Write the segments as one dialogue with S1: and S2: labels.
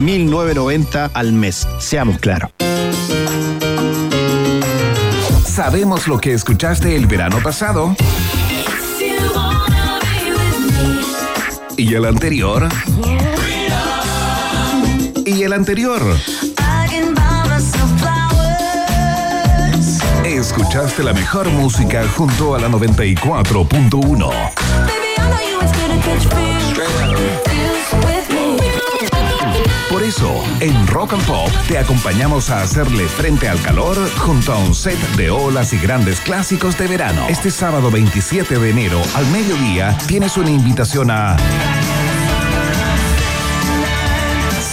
S1: 1990 al mes. Seamos claros.
S2: Sabemos lo que escuchaste el verano pasado. Y el anterior. Y el anterior. Escuchaste la mejor música junto a la 94.1. Por eso, en Rock and Pop te acompañamos a hacerle frente al calor junto a un set de olas y grandes clásicos de verano. Este sábado 27 de enero al mediodía tienes una invitación a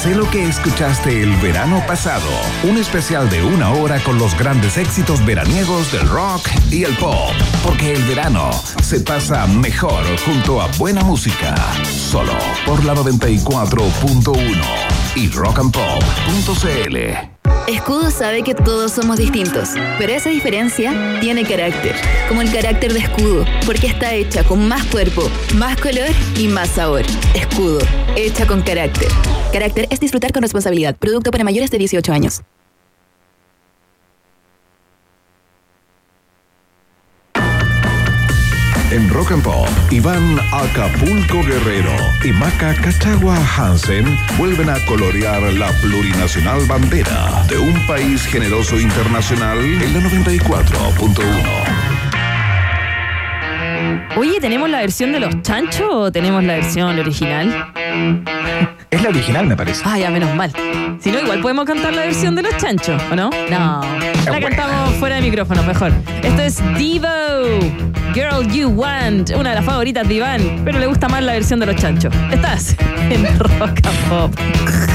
S2: Sé lo que escuchaste el verano pasado. Un especial de una hora con los grandes éxitos veraniegos del rock y el pop. Porque el verano se pasa mejor junto a buena música. Solo por la 94.1 y rockandpop.cl.
S3: Escudo sabe que todos somos distintos, pero esa diferencia tiene carácter, como el carácter de Escudo, porque está hecha con más cuerpo, más color y más sabor. Escudo, hecha con carácter. Carácter es disfrutar con responsabilidad. Producto para mayores de 18 años.
S2: En Rock and Pop, Iván Acapulco Guerrero y Maca Cachagua Hansen vuelven a colorear la plurinacional bandera de un país generoso internacional en la 94.1.
S4: Oye, ¿tenemos la versión de los chanchos o tenemos la versión original?
S1: Es la original, me parece.
S4: Ah, ya, menos mal. Si no, igual podemos cantar la versión de los chanchos, ¿o no? No. La cantamos fuera de micrófono, mejor. Esto es Devo, Girl You Want, una de las favoritas de Iván, pero le gusta más la versión de los chanchos. Estás en Rock and Pop.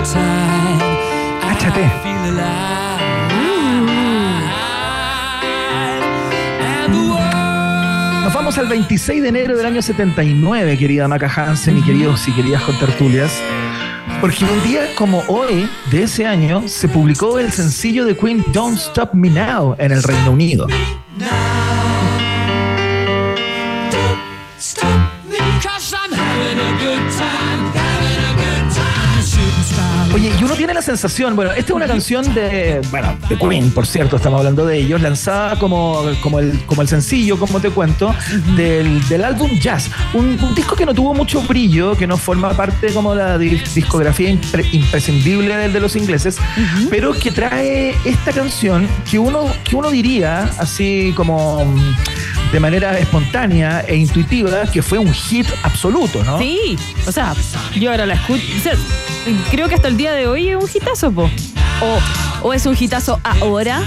S4: world
S5: Nos vamos al 26 de enero del año 79, querida Maca Hansen y queridos y queridas contertulias. Porque un día como hoy de ese año se publicó el sencillo de Queen Don't Stop Me Now en el Reino Unido. Oye, y uno tiene la sensación, bueno, esta es una canción de, bueno, de Queen, por cierto, estamos hablando de ellos, lanzada como, como, el, como el sencillo, como te cuento, del, del álbum Jazz. Un, un disco que no tuvo mucho brillo, que no forma parte como la di- discografía impre- imprescindible del de los ingleses, pero que trae esta canción que uno, que uno diría, así como de manera espontánea e intuitiva, que fue un hit absoluto, ¿no?
S6: Sí, o sea, yo ahora la escucho. o sea, creo que hasta el día de hoy es un hitazo, po. O, o es un hitazo ahora.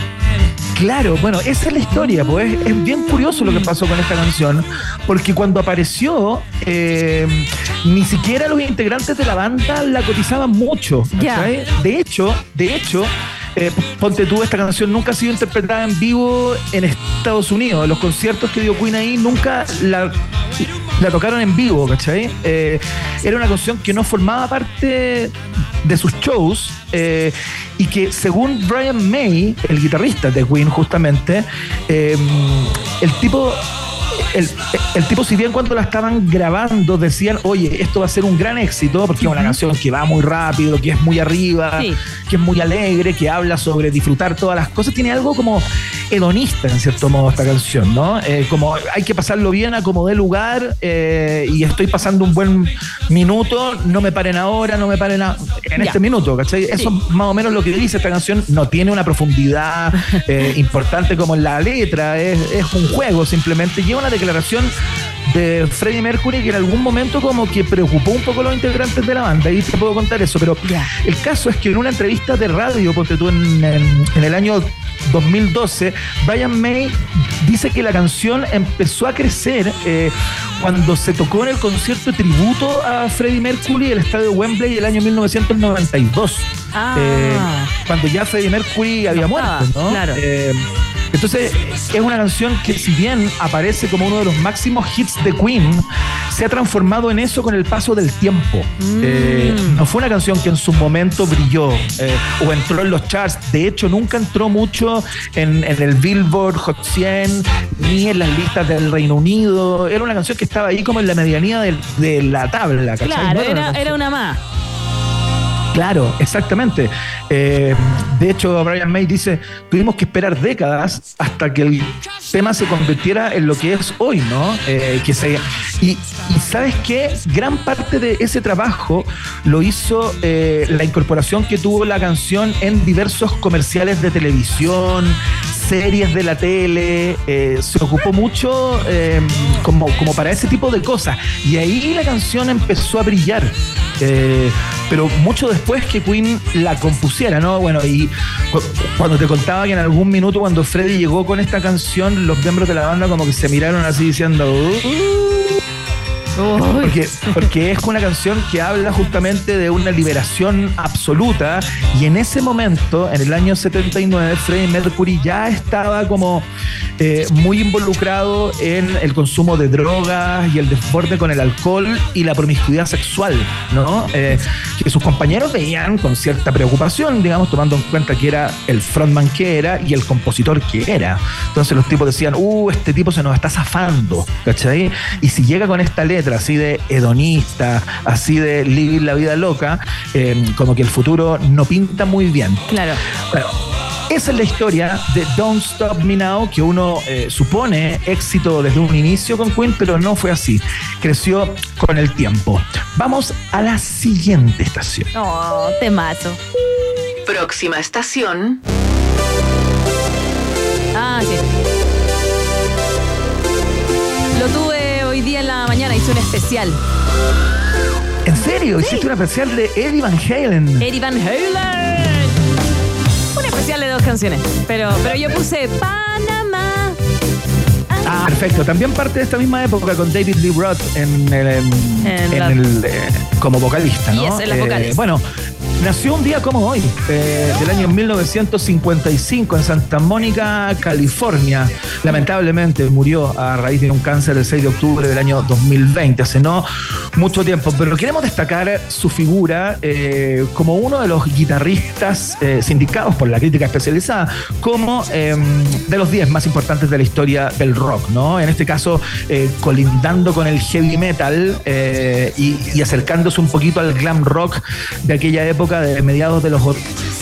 S5: Claro, bueno, esa es la historia, pues es bien curioso lo que pasó con esta canción, porque cuando apareció, eh, ni siquiera los integrantes de la banda la cotizaban mucho. ¿cachai? De hecho, de hecho, eh, ponte tú, esta canción nunca ha sido interpretada en vivo en Estados Unidos. Los conciertos que dio Queen ahí nunca la, la tocaron en vivo, ¿cachai? Eh, era una canción que no formaba parte de sus shows eh, y que según Brian May, el guitarrista de Queen justamente, el tipo... El, el tipo, si bien cuando la estaban grabando decían, oye, esto va a ser un gran éxito, porque es una canción que va muy rápido, que es muy arriba,
S6: Sí.
S5: que es muy alegre, que habla sobre disfrutar todas las cosas, tiene algo como hedonista en cierto modo esta canción, ¿no? Eh, como hay que pasarlo bien a como dé lugar eh, y estoy pasando un buen minuto, no me paren ahora, no me paren a- en
S6: Ya.
S5: este minuto, ¿cachai? Eso es más o menos lo que dice esta canción, no tiene una profundidad eh, importante como en la letra, es, es un juego simplemente, lleva una declaración de Freddie Mercury que en algún momento como que preocupó un poco a los integrantes de la banda y te puedo contar eso, pero el caso es que en una entrevista de radio, porque tú en, en- en el año 2012, Brian May dice que la canción empezó a crecer eh, cuando se tocó en el concierto de tributo a Freddie Mercury en el estadio Wembley el año 1992.
S6: Ah.
S5: Eh, cuando ya Freddie Mercury había
S6: No
S5: muerto, ¿no?
S6: claro.
S5: Eh, entonces, es una canción que si bien aparece como uno de los máximos hits de Queen, se ha transformado en eso con el paso del tiempo.
S6: Mm.
S5: Eh, no fue una canción que en su momento brilló eh, o entró en los charts. De hecho, nunca entró mucho en, en el Billboard Hot 100 ni en las listas del Reino Unido. Era una canción que estaba ahí como en la medianía de la tabla. ¿cachai?
S6: Claro,
S5: No una
S6: era,
S5: canción-
S6: era una más.
S5: Claro, exactamente. Eh, de hecho, Brian May dice, tuvimos que esperar décadas hasta que el tema se convirtiera en lo que es hoy, ¿no? Eh, que se, y, sabes qué, gran parte de ese trabajo lo hizo eh, la incorporación que tuvo la canción en diversos comerciales de televisión, series de la tele, eh, se ocupó mucho eh, como, para ese tipo de cosas. Y ahí la canción empezó a brillar. Eh, pero mucho después que Queen la compusiera, ¿no? Bueno, y cu- cuando te contaba que en algún minuto cuando Freddy llegó con esta canción, los miembros de la banda como que se miraron así diciendo... "Uh", porque, porque es una canción que habla justamente de una liberación absoluta y en ese momento, en el año 79, Freddie Mercury ya estaba como eh, muy involucrado en el consumo de drogas y el desborde con el alcohol y la promiscuidad sexual, ¿no? Eh, que sus compañeros veían con cierta preocupación, digamos, tomando en cuenta que era el frontman que era y el compositor que era. Entonces los tipos decían, uh, este tipo se nos está zafando, ¿cachai? Y si llega con esta letra así de hedonista, así de vivir la vida loca, eh, como que el futuro no pinta muy bien.
S6: Claro.
S5: Bueno, esa es la historia de Don't Stop Me Now, que uno eh, supone éxito desde un inicio con Queen, pero no fue así. Creció con el tiempo. Vamos a la siguiente estación.
S6: Oh, te mato.
S3: Próxima estación.
S6: Hice un especial.
S5: ¿En serio? ¿Hiciste una especial de Eddie Van Halen?
S6: Eddie Van Halen. Un especial de dos canciones. Pero, pero yo puse Panamá.
S5: Perfecto. También parte de esta misma época con David Lee Roth en, el- en-
S6: En
S5: en
S6: la-
S5: el, eh, como vocalista, ¿no?
S6: Yes, en las vocales.
S5: Bueno, nació un día como hoy, eh, del año 1955 en Santa Mónica, California. Lamentablemente murió a raíz de un cáncer el 6 de octubre del año 2020, hace no mucho tiempo. Pero queremos destacar su figura eh, como uno de los guitarristas eh, sindicados por la crítica especializada, como eh, de los 10 más importantes de la historia del rock, ¿no? En este caso, eh, colindando con el heavy metal y acercándose un poquito al glam rock de aquella época de mediados de los o-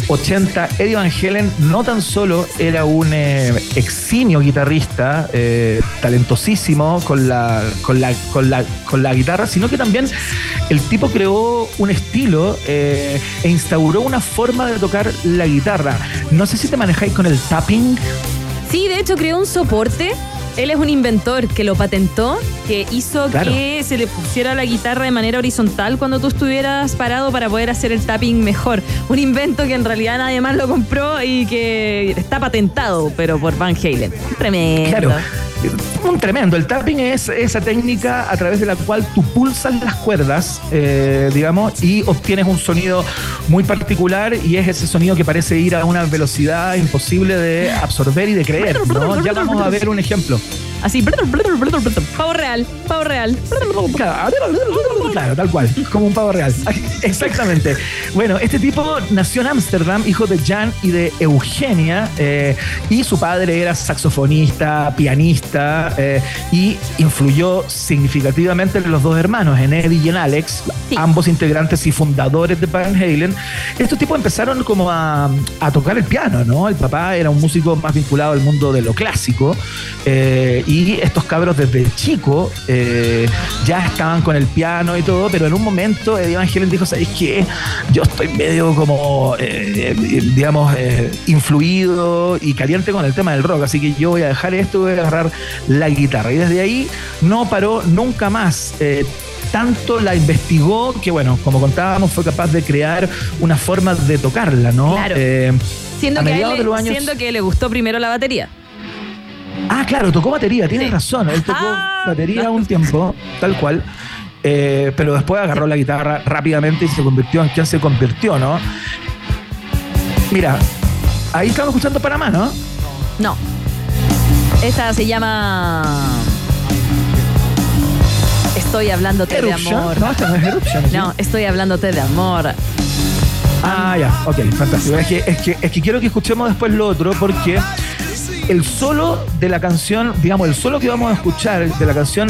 S5: 80. Eddie Van Halen no tan solo era un eh, eximio guitarrista, eh, talentosísimo con la, con, la, con, la, con la guitarra, sino que también el tipo creó un estilo eh, e instauró una forma de tocar la guitarra. No sé si te manejáis con el tapping.
S6: Sí, de hecho creó un soporte. Él es un inventor que lo patentó, que hizo
S5: Claro.
S6: que se le pusiera la guitarra de manera horizontal cuando tú estuvieras parado para poder hacer el tapping mejor. Un invento que en realidad nadie más lo compró y que está patentado, pero por Van Halen. Tremendo.
S5: Claro. Un tremendo. El tapping es esa técnica a través de la cual tú pulsas las cuerdas, eh, digamos, y obtienes un sonido muy particular y es ese sonido que parece ir a una velocidad imposible de absorber y de creer. ¿no? Ya vamos a ver un ejemplo.
S6: Así, pavo real, pavo real.
S5: Claro, tal cual, como un pavo real. Exactamente. Bueno, este tipo nació en Ámsterdam, hijo de Jan y de Eugenia, eh, y su padre era saxofonista, pianista, eh, y influyó significativamente en los dos hermanos, en Eddie y en Alex,
S6: Sí.
S5: ambos integrantes y fundadores de Van Halen. Estos tipos empezaron como a, a tocar el piano, ¿no? El papá era un músico más vinculado al mundo de lo clásico, eh, y estos cabros desde chico eh, ya estaban con el piano y todo, pero en un momento Eddie Van Halen dijo, ¿sabéis qué? Yo estoy medio como, eh, eh, digamos, eh, influido y caliente con el tema del rock, así que yo voy a dejar esto y voy a agarrar la guitarra. Y desde ahí no paró nunca más. Eh, tanto la investigó que, bueno, como contábamos, fue capaz de crear una forma de tocarla, ¿no?
S6: Claro.
S5: Eh,
S6: Siendo que, le-
S5: años-
S6: siendo que le gustó primero la batería.
S5: Ah, claro, tocó batería, tienes
S6: Sí.
S5: razón. Él tocó
S6: Ah,
S5: batería
S6: no.
S5: un tiempo, tal cual. Eh, pero después agarró la guitarra rápidamente y se convirtió en quien se convirtió, ¿no? Mira, ahí estamos escuchando Panamá, ¿no?
S6: No. Esta se llama. Estoy hablándote de amor.
S5: No, esta no es Eruption. ¿sí?
S6: No, estoy hablándote de amor.
S5: Ah, ya, ok, fantástico. Es que, es, que, es que quiero que escuchemos después lo otro porque el solo de la canción, digamos, el solo que vamos a escuchar de la canción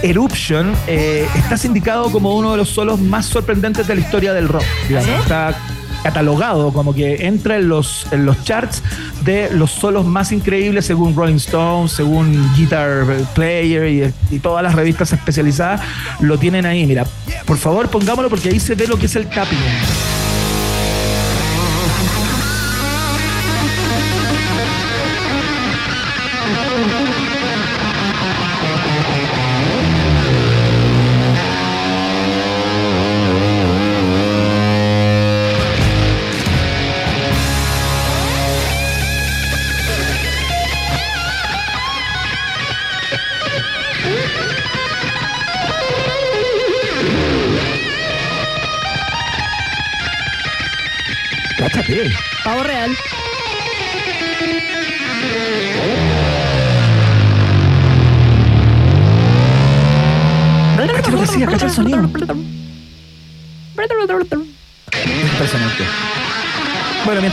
S5: Eruption eh, está sindicado como uno de los solos más sorprendentes de la historia del rock. Digamos. Está catalogado como que entra en los, en los charts de los solos más increíbles según Rolling Stone, según Guitar Player y, y todas las revistas especializadas lo tienen ahí. Mira, por favor pongámoslo porque ahí se ve lo que es el tapping.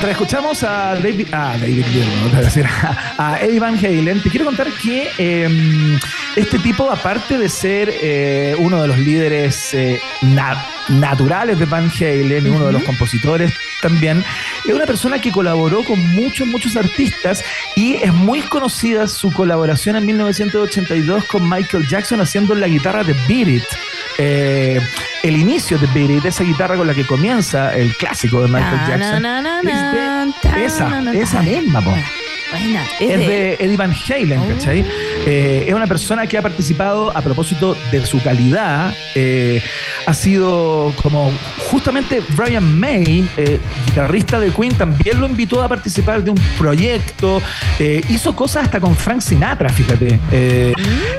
S5: Mientras escuchamos a David, a David a Eddie Van Halen, te quiero contar que eh, este tipo, aparte de ser eh, uno de los líderes eh, na- naturales de Van Halen, uno de los compositores también, es una persona que colaboró con muchos, muchos artistas y es muy conocida su colaboración en 1982 con Michael Jackson haciendo la guitarra de Beat It. Eh, el inicio de Beat It, esa guitarra con la que comienza el clásico de Michael Jackson.
S6: na, na,
S5: es de- esa, esa misma, po.
S6: Buena. Es,
S5: Es
S6: de,
S5: Eddie Van Halen,
S6: Oh.
S5: ¿cachai? Eh, es una persona que ha participado a propósito de su calidad. eh, ha sido como justamente Brian May, eh, guitarrista de Queen, también lo invitó a participar de un proyecto. eh, hizo cosas hasta con Frank Sinatra, fíjate.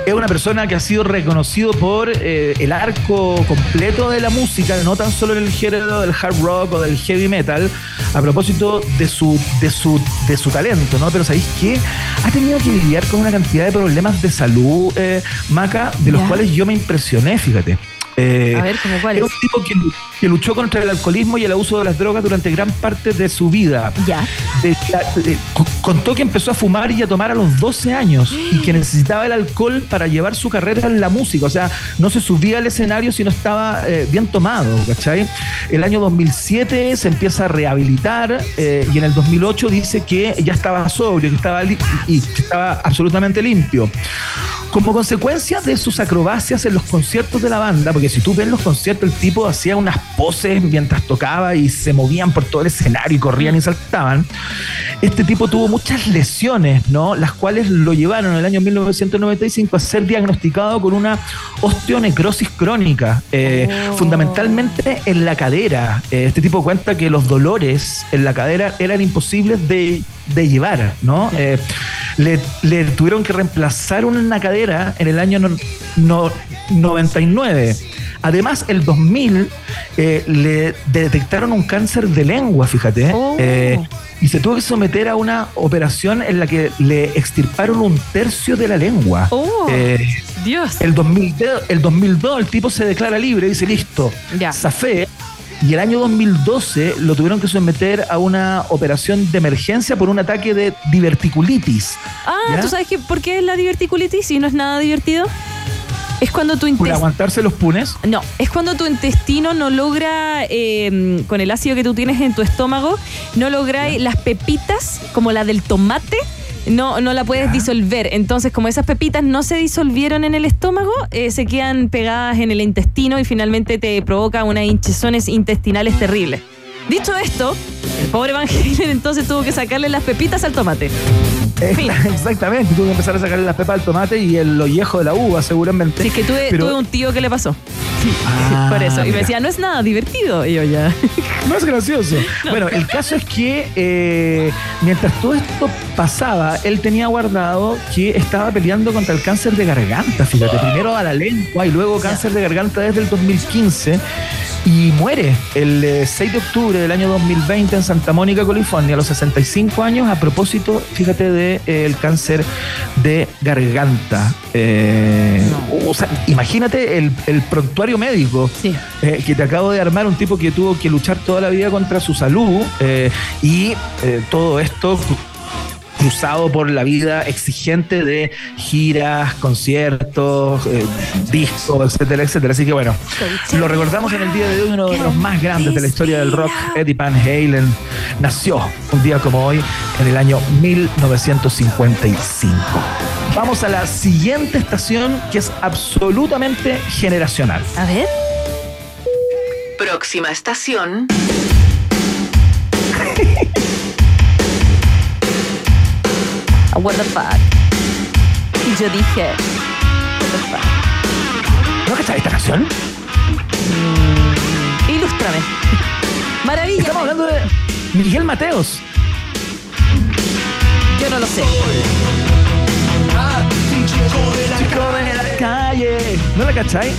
S5: Es una persona que ha sido reconocido por eh, el arco completo de la música, no tan solo en el género del hard rock o del heavy metal, a propósito de su, de su, de su talento, ¿no? Pero ¿sabéis qué? Ha tenido que lidiar con una cantidad de problemas de salud, eh, Maca, de los
S6: Ya.
S5: cuales yo me impresioné, fíjate. Eh,
S6: A ver, ¿cómo cuáles?
S5: es un tipo que, que luchó contra el alcoholismo y el abuso de las drogas durante gran parte de su vida.
S6: Ya.
S5: De- de- co- contó que empezó a fumar y a tomar a los 12 años y que necesitaba el alcohol para llevar su carrera en la música. O sea, no se subía al escenario si no estaba eh, bien tomado, ¿cachai? El año 2007 se empieza a rehabilitar eh, y en el 2008 dice que ya estaba sobrio, que estaba, li- y que estaba absolutamente limpio. Como consecuencia de sus acrobacias en los conciertos de la banda, porque si tú ves los conciertos, el tipo hacía unas poses mientras tocaba y se movían por todo el escenario y corrían y saltaban. Este tipo tuvo muchas lesiones, ¿no? Las cuales lo llevaron en el año 1995 a ser diagnosticado con una osteonecrosis crónica, eh,
S6: Oh.
S5: fundamentalmente en la cadera. Eh, este tipo cuenta que los dolores en la cadera eran imposibles de, de llevar, ¿no? Eh, le, le tuvieron que reemplazar una cadera en el año no- no- 99. Además, el 2000 eh, le detectaron un cáncer de lengua, fíjate.
S6: Oh.
S5: Eh, y se tuvo que someter a una operación en la que le extirparon un tercio de la lengua.
S6: Oh.
S5: Eh,
S6: Dios.
S5: el 2002, el 2002 el tipo se declara libre y dice, listo,
S6: Ya.
S5: zafé. Y el año 2012 lo tuvieron que someter a una operación de emergencia por un ataque de diverticulitis.
S6: Ah,
S5: ¿Ya?
S6: ¿tú sabes qué, por qué es la diverticulitis y no es nada divertido? Es cuando tu
S5: Por
S6: intestino...
S5: aguantarse los punes.
S6: No, es cuando tu intestino no logra, eh, con el ácido que tú tienes en tu estómago, no logra las pepitas, como la del tomate, no, no la puedes disolver. Entonces, como esas pepitas no se disolvieron en el estómago, eh, se quedan pegadas en el intestino y finalmente te provoca unas hinchazones intestinales terribles. Dicho esto, el pobre Van Halen entonces tuvo que sacarle las pepitas al tomate. Fin.
S5: Exactamente, tuve que empezar a sacarle las pepas al tomate y el ollejo de la uva, seguramente.
S6: Si es que tuve,
S5: Pero-
S6: tuve un tío que le pasó.
S5: Ah,
S6: Por eso. Y me decía, no es nada divertido. Y yo ya.
S5: No es gracioso. Bueno, el caso es que eh, mientras todo esto pasaba, él tenía guardado que estaba peleando contra el cáncer de garganta, fíjate. Primero a la lengua y luego cáncer de garganta desde el 2015. Y muere el eh, 6 de octubre del año 2020 en Santa Mónica, California, a los 65 años, a propósito, fíjate, del de, el cáncer de garganta. Eh, O sea, imagínate el, el prontuario médico
S6: Sí.
S5: eh, que te acabo de armar, un tipo que tuvo que luchar toda la vida contra su salud eh, y eh, todo esto cruzado por la vida exigente de giras, conciertos, eh, discos, etcétera, etcétera. Así que bueno, lo recordamos en el día de hoy, uno de los más grandes de la historia del rock, Eddie Van Halen, nació un día como hoy, en el año 1955. Vamos a la siguiente estación que es absolutamente generacional.
S6: A ver.
S3: Próxima estación.
S6: What the fuck. Y yo dije. What the fuck.
S5: ¿No cachai esta canción?
S6: Ilústrame. Maravilla.
S5: Estamos hablando de Miguel Mateos.
S6: Yo no lo sé.
S5: Chico de la calle. ¿No la cachai?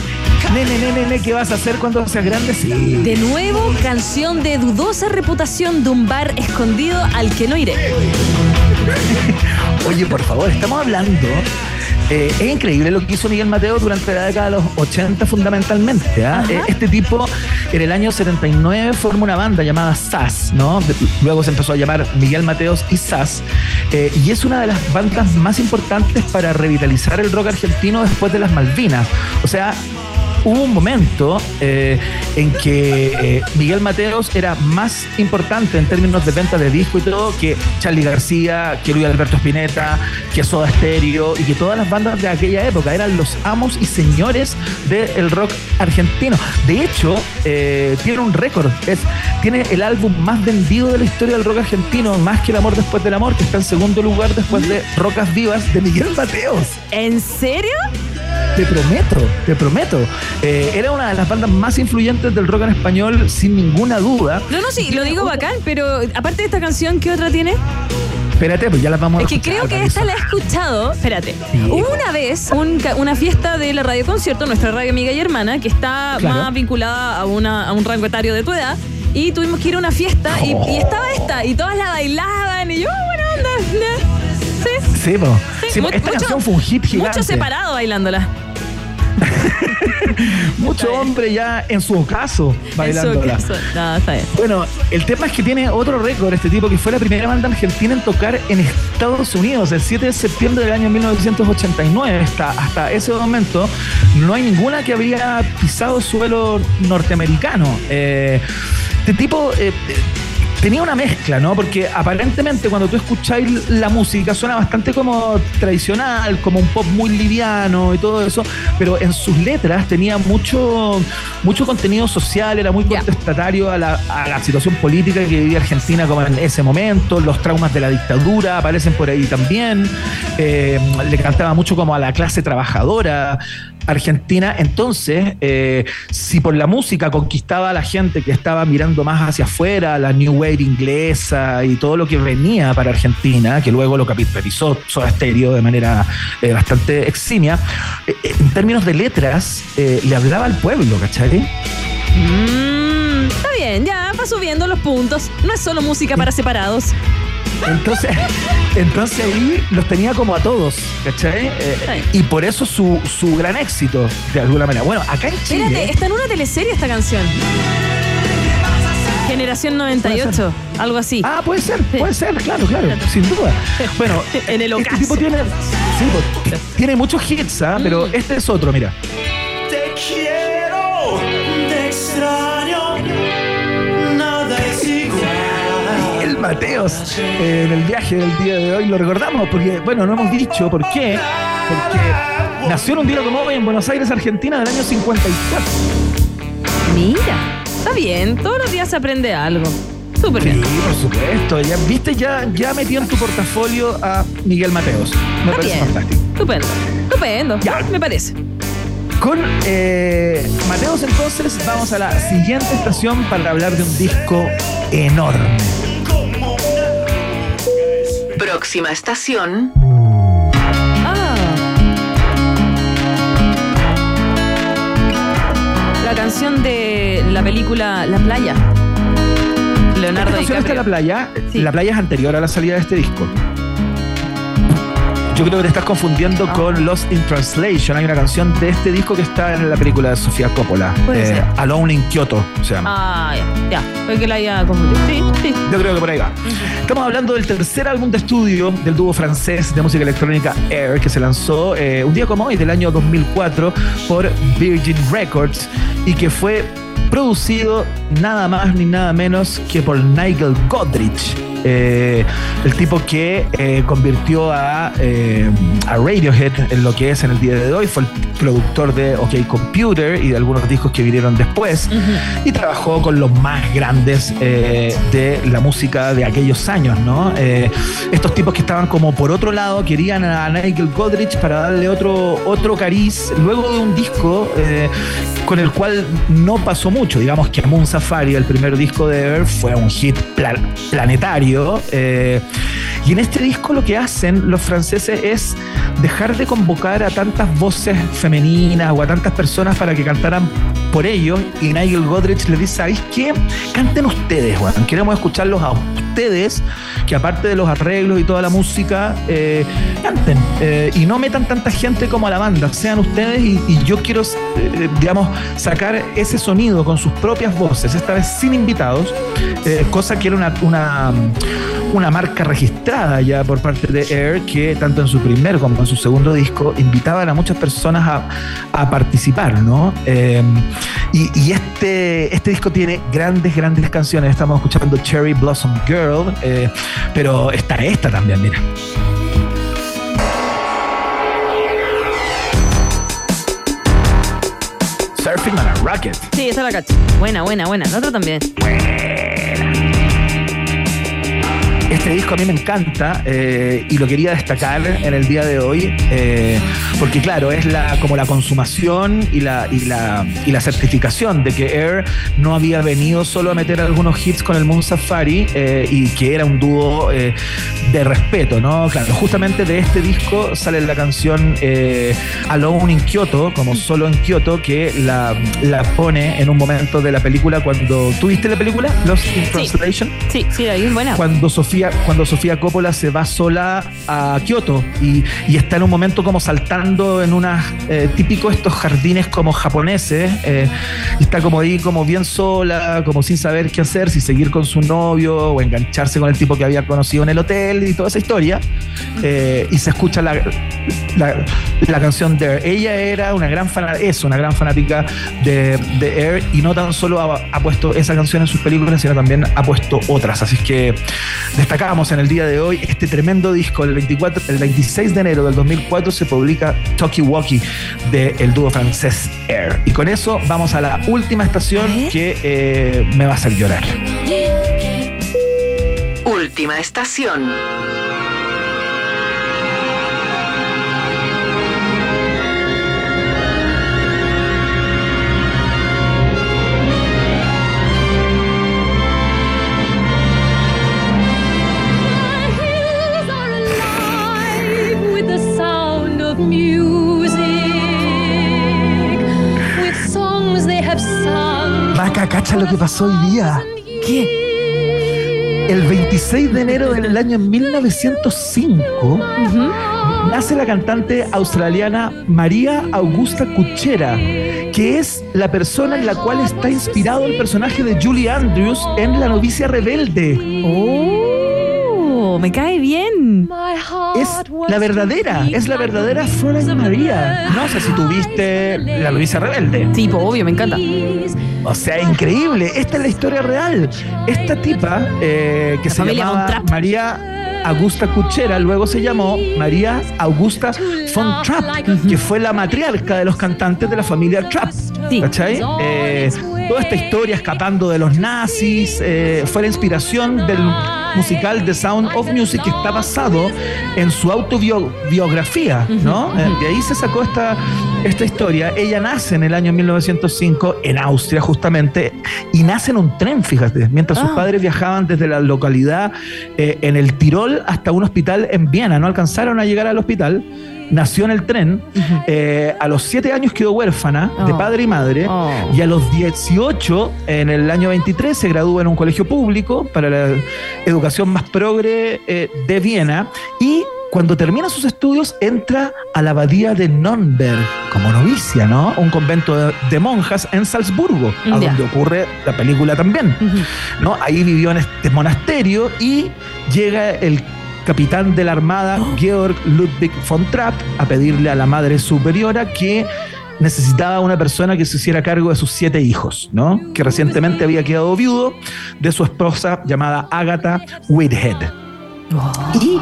S5: Nene, nene, nene, ¿qué vas a hacer cuando seas grande? Sí.
S6: De nuevo, canción de dudosa reputación de un bar escondido al que no iré.
S5: Oye, por favor, estamos hablando. eh, es increíble lo que hizo Miguel Mateo durante la década de los 80 fundamentalmente. ¿ah? Eh, Este tipo en el año 79 forma una banda llamada SAS, ¿no? De- Luego se empezó a llamar Miguel Mateos y SAS. eh, y es una de las bandas más importantes para revitalizar el rock argentino después de las Malvinas. O sea, hubo un momento eh, en que eh, Miguel Mateos era más importante en términos de venta de disco y todo que Charlie García, que Luis Alberto Spinetta, que Soda Stereo y que todas las bandas de aquella época eran los amos y señores del rock argentino. De hecho, eh, tiene un récord, es, tiene el álbum más vendido de la historia del rock argentino, más que El amor después del amor, que está en segundo lugar después de Rocas Vivas de Miguel Mateos.
S6: ¿En serio?
S5: Te prometo, te prometo. Eh, era una de las bandas más influyentes del rock en español, sin ninguna duda.
S6: No, no, sí, lo digo bacán, pero aparte de esta canción, ¿qué otra tiene?
S5: Espérate, pues ya las vamos a
S6: Es que creo que esta la he escuchado. Espérate.
S5: Sí.
S6: Hubo una vez un una fiesta de la radio concierto, nuestra radio amiga y hermana, que está
S5: Claro.
S6: más vinculada a, una, a un rango etario de tu edad. Y tuvimos que ir a una fiesta y,
S5: Oh.
S6: y estaba esta. Y todas la bailaban. Y yo, "Oh, buena onda. ya". Sí.
S5: Po.
S6: Sí,
S5: esta
S6: mucho-
S5: canción fue un hit gigante.
S6: Mucho separado bailándola.
S5: Mucho hombre ya en su ocaso bailándola.
S6: eso. No, está bien.
S5: Bueno, el tema es que tiene otro récord este tipo, que fue la primera banda argentina en tocar en Estados Unidos el 7 de septiembre del año 1989. Hasta, hasta ese momento no hay ninguna que había pisado suelo norteamericano. Eh, este tipo... eh, Tenía una mezcla, ¿no? Porque aparentemente cuando tú escucháis la música suena bastante como tradicional, como un pop muy liviano y todo eso, pero en sus letras tenía mucho, mucho contenido social, era muy contestatario a la, a la situación política que vivía Argentina como en ese momento, los traumas de la dictadura aparecen por ahí también, Eh, le cantaba mucho como a la clase trabajadora argentina, entonces, eh, si por la música conquistaba a la gente que estaba mirando más hacia afuera, la New Wave inglesa y todo lo que venía para Argentina, que luego lo capitalizó Soda Stereo de manera eh, bastante eximia, eh, en términos de letras, le hablaba al pueblo, ¿cachai?
S6: Mm, está bien, ya va subiendo los puntos. No es solo música para separados.
S5: Entonces, entonces ahí los tenía como a todos, ¿cachai? Eh, y por eso su, su gran éxito, de alguna manera. Bueno, acá en Chile...
S6: Espérate, está en una teleserie esta canción. Generación 98, algo así.
S5: Ah, puede ser, puede ser, claro, claro, sin duda. Bueno,
S6: En el
S5: este
S6: ocaso.
S5: tipo tiene, sí, pues, tiene muchos hits, ¿ah? pero
S6: Mm.
S5: este es otro, mira.
S4: Te quiero,
S5: Mateos eh, en el viaje del día de hoy lo recordamos porque, bueno, no hemos dicho por qué. Porque nació en un día como hoy en Buenos Aires, Argentina, del año 54.
S6: Mira, está bien. Todos los días se aprende algo. Súper
S5: Sí,
S6: bien.
S5: por supuesto. Ya, viste, ya, ya metió en tu portafolio a Miguel Mateos. Me
S6: Está
S5: parece
S6: bien.
S5: fantástico.
S6: Estupendo. Estupendo.
S5: Ya.
S6: Me parece.
S5: Con eh, Mateos entonces vamos a la siguiente estación para hablar de un disco enorme.
S3: Próxima estación.
S6: Ah. La canción de la película La Playa. Leonardo
S5: Esta canción está en
S6: DiCaprio.
S5: la playa.
S6: Sí.
S5: La playa es anterior a la salida de este disco. Yo creo que te estás confundiendo
S6: Ah.
S5: con Lost in Translation. Hay una canción de este disco que está en la película de Sofía Coppola.
S6: Ser.
S5: Alone in Kyoto se llama.
S6: Ah, ya. Ya. Fue que la haya confundido. Sí, sí.
S5: Yo creo que por ahí va. Estamos hablando del tercer álbum de estudio del dúo francés de música electrónica Air, que se lanzó eh, un día como hoy, del año 2004, por Virgin Records y que fue producido nada más ni nada menos que por Nigel Godrich. Eh, el tipo que eh, convirtió a, eh, a Radiohead en lo que es en el día de hoy, fue el productor de OK Computer y de algunos discos que vinieron después y trabajó con los más grandes de la música de aquellos años, ¿no? Estos tipos que estaban como por otro lado querían a Nigel Godrich para darle otro, otro cariz, luego de un disco con el cual no pasó mucho, digamos que Moon Safari, el primer disco de Ever, fue un hit pla- planetario. Eh, y en este disco lo que hacen los franceses es dejar de convocar a tantas voces femeninas o a tantas personas para que cantaran por ellos. Y Nigel Godrich les dice, ¿sabéis qué? Canten ustedes, weón. Queremos escucharlos a ustedes, que aparte de los arreglos y toda la música, eh, canten. Eh, y no metan tanta gente como a la banda. Sean ustedes y, yo quiero, eh, digamos, sacar ese sonido con sus propias voces, esta vez sin invitados, cosa que era una, una marca registrada ya por parte de Air que tanto en su primer como en su segundo disco invitaban a muchas personas a, a participar, ¿no? Eh, y, y este, este disco tiene grandes, grandes canciones. Estamos escuchando Cherry Blossom Girl, eh, pero está esta también, mira. Surfing on a Rocket.
S6: Sí, esa la cacho. Buena, buena, buena. La otra también.
S5: Este disco a mí me encanta eh, y lo quería destacar en el día de hoy eh, porque claro, es la, como la consumación y la, y, la, y la certificación de que Air no había venido solo a meter algunos hits con el Moon Safari eh, y que era un dúo de respeto, ¿no? Claro, justamente de este disco sale la canción Alone in Kyoto, como solo en Kyoto, que la, la pone en un momento de la película cuando... ¿Tuviste la película? Lost in Translation
S6: Sí, sí, ahí es buena.
S5: cuando Sofía, cuando Sofía Coppola se va sola a Kioto y, está en un momento como saltando en unas eh, estos jardines como japoneses eh, está como ahí como bien sola, como sin saber qué hacer, si seguir con su novio o engancharse con el tipo que había conocido en el hotel y toda esa historia Eh, y se escucha la, la, la canción Air. Ella era una gran fan, es una gran fanática de, de Air y no tan solo ha, ha puesto esa canción en sus películas, sino también ha puesto otras. Así que destacamos en el día de hoy este tremendo disco. El, 24, el 26 de enero del 2004 se publica Talkie Walkie del dúo francés Air. Y con eso vamos a la última estación que eh, me va a hacer llorar.
S7: Última estación.
S5: Lo que pasó hoy día.
S6: ¿Qué?
S5: El 26 de enero del año 1905 nace la cantante australiana María Augusta Cuchera, que es la persona en la cual está inspirado el personaje de Julie Andrews en La novicia rebelde.
S6: Oh, me cae bien.
S8: My heart
S5: Es la verdadera, es la verdadera Fräulein María. No sé si tuviste La novicia rebelde.
S6: Tipo, obvio, me encanta.
S5: O sea, increíble. Esta es la historia real. Esta tipa, eh, que
S6: La
S5: se llamaba. María Augusta Cuchera, luego se llamó María Augusta von Trapp, que fue la matriarca de los cantantes de la familia Trapp.
S6: Sí.
S5: ¿Cachai? Eh, toda esta historia escapando de los nazis eh, fue la inspiración del musical The Sound of Music que está basado en su autobiografía, ¿no? Eh, de ahí se sacó esta, esta historia. Ella nace en el año 1905 en Austria justamente y nace en un tren, fíjate, mientras sus
S6: Ah.
S5: padres viajaban desde la localidad eh, en el Tirol hasta un hospital en Viena. No alcanzaron a llegar al hospital. Nació en el tren, eh, a los siete años quedó huérfana de
S6: Oh.
S5: padre y madre,
S6: Oh.
S5: y a los 18, en el año 23, se gradúa en un colegio público para la educación más progre eh, de Viena, y cuando termina sus estudios entra a la abadía de Nürnberg como novicia, ¿no? Un convento de, de monjas en Salzburgo, a donde ocurre la película también. ¿no? Ahí vivió en este monasterio y llega el capitán de la armada, Georg Ludwig von Trapp, a pedirle a la madre superiora que necesitaba una persona que se hiciera cargo de sus siete hijos, ¿no? Que recientemente había quedado viudo de su esposa llamada Agatha Whitehead. Y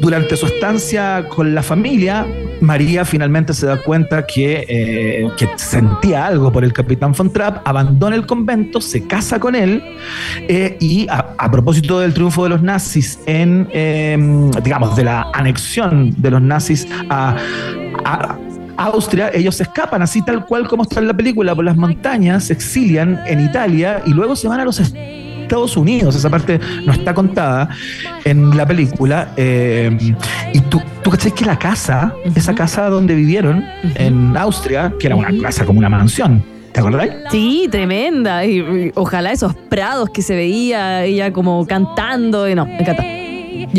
S5: durante su estancia con la familia, María finalmente se da cuenta que, eh, que sentía algo por el capitán von Trapp, abandona el convento, se casa con él eh, y a, propósito del triunfo de los nazis en, eh, digamos, de la anexión de los nazis a, Austria, ellos se escapan así tal cual como está en la película por las montañas, se exilian en Italia y luego se van a los Unidos. Esa parte no está contada en la película. eh, y tú, tú cachai que la casa, esa casa donde vivieron en Austria, que era una casa como una mansión, ¿te acordáis?
S6: Sí, tremenda. Y, y ojalá esos prados que se veía ella como cantando. Y no, me encanta.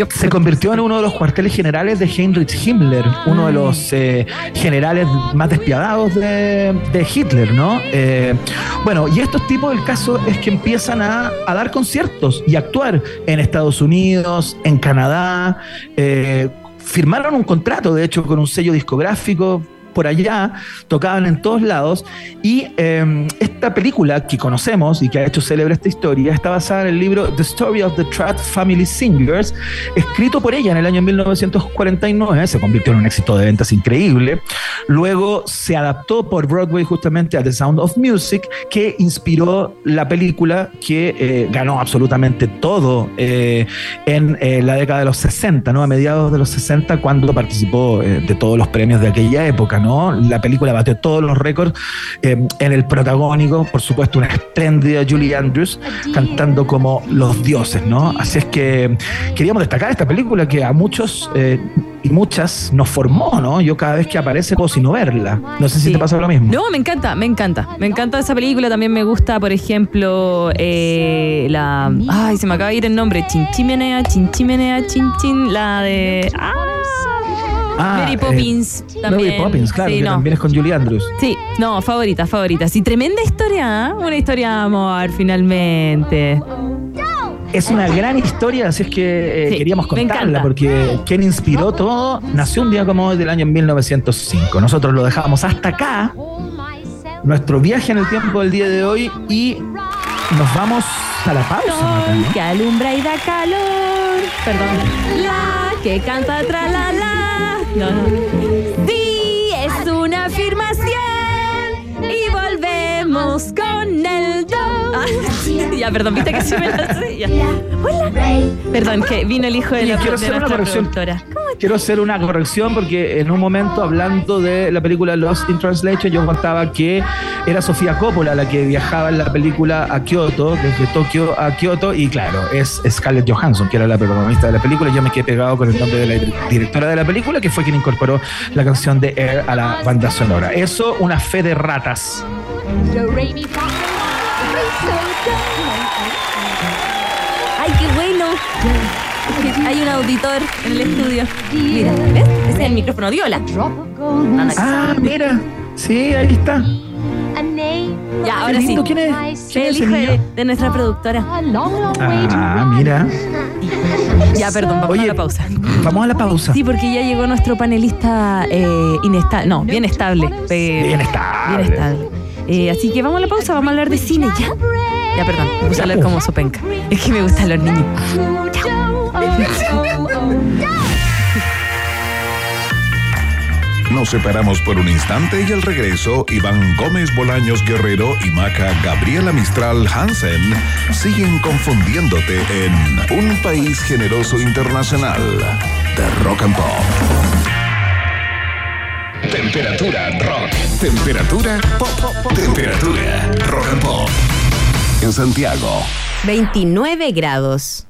S5: Se convirtió en uno de los cuarteles generales de Heinrich Himmler, uno de los eh, generales más despiadados de, Hitler, ¿no? Eh, bueno, y estos tipos, el caso es que empiezan a, a dar conciertos y actuar en Estados Unidos, en Canadá, eh, firmaron un contrato, de hecho, con un sello discográfico por allá, tocaban en todos lados. Y eh, esta película que conocemos y que ha hecho célebre esta historia está basada en el libro The Story of the Tratt Family Singers, escrito por ella en el año 1949. Se convirtió en un éxito de ventas increíble. Luego se adaptó por Broadway justamente a The Sound of Music, que inspiró la película que eh, ganó absolutamente todo eh, en eh, la década de los 60, ¿no? A mediados de los 60, cuando participó eh, de todos los premios de aquella época, ¿no? La película batió todos los récords eh, en el protagónico, por supuesto, una espléndida Julie Andrews cantando como los dioses, ¿no? Así es que queríamos destacar esta película que a muchos eh, y muchas nos formó, ¿no? Yo cada vez que aparece puedo sino verla. No sé si
S6: Sí.
S5: te pasa lo mismo.
S6: No, me encanta, me encanta. Me encanta esa película. También me gusta, por ejemplo, eh, la. Ay, se me acaba de ir el nombre. Chinchimenea, Chinchimenea, Chinchin. La de. Ah,
S5: Ah,
S6: Mary
S5: eh,
S6: Poppins. también.
S5: Mary Poppins, claro,
S6: Sí,
S5: que
S6: no.
S5: también es con Julie Andrews.
S6: Sí, no, favorita, favorita. Sí, tremenda historia, ¿eh? Una historia de amor, finalmente.
S5: Es una gran historia, así es que eh,
S6: Sí,
S5: queríamos contarla, porque quien inspiró todo nació un día como hoy del año 1905. Nosotros lo dejamos hasta acá, nuestro viaje en el tiempo del día de hoy, y nos vamos a la pausa. ¿no?
S6: Que alumbra y da calor. Perdón. La que canta tra la la. No, es una afirmación. Y volvemos con el do. Ya, perdón, viste que sí me la sé. Ya. Hola. Perdón, que vino el hijo de, la,
S5: quiero
S6: de
S5: hacer una
S6: nuestra
S5: corrección.
S6: productora.
S5: Quiero hacer una corrección porque en un momento hablando de la película Lost in Translation yo contaba que era Sofía Coppola la que viajaba en la película a Kioto, desde Tokio a Kioto y claro, es Scarlett Johansson que era la protagonista de la película. Yo me quedé pegado con el nombre de la directora de la película que fue quien incorporó la canción de Air a la banda sonora. Eso, una fe de ratas.
S6: Ay, qué bueno. Hay un auditor en el estudio. Mira, ¿ves? Ese es el micrófono viola.
S5: Ah, mira. Sí, ahí está.
S6: Ya, ahora sí.
S5: ¿Quién es? ¿Quién
S6: El
S5: es
S6: hijo de, de nuestra productora.
S5: Ah, mira.
S6: Ya, perdón, vamos
S5: Oye,
S6: a la pausa.
S5: Vamos a la pausa.
S6: Sí, porque ya llegó nuestro panelista eh, inestable. No, bien estable. Eh,
S5: Bien estable.
S6: Bien estable. Eh, así que vamos a la pausa, vamos a hablar de cine ya. Ya, perdón, me puse a hablar como sopenca. Es que me gustan los niños.
S2: Nos separamos por un instante y al regreso, Iván Gómez Bolaños Guerrero y Maca Gabriela Mistral Hansen siguen confundiéndote en Un País Generoso Internacional de Rock and Pop. Temperatura rock. Temperatura pop. Temperatura rock and pop. En Santiago.
S9: 29 grados.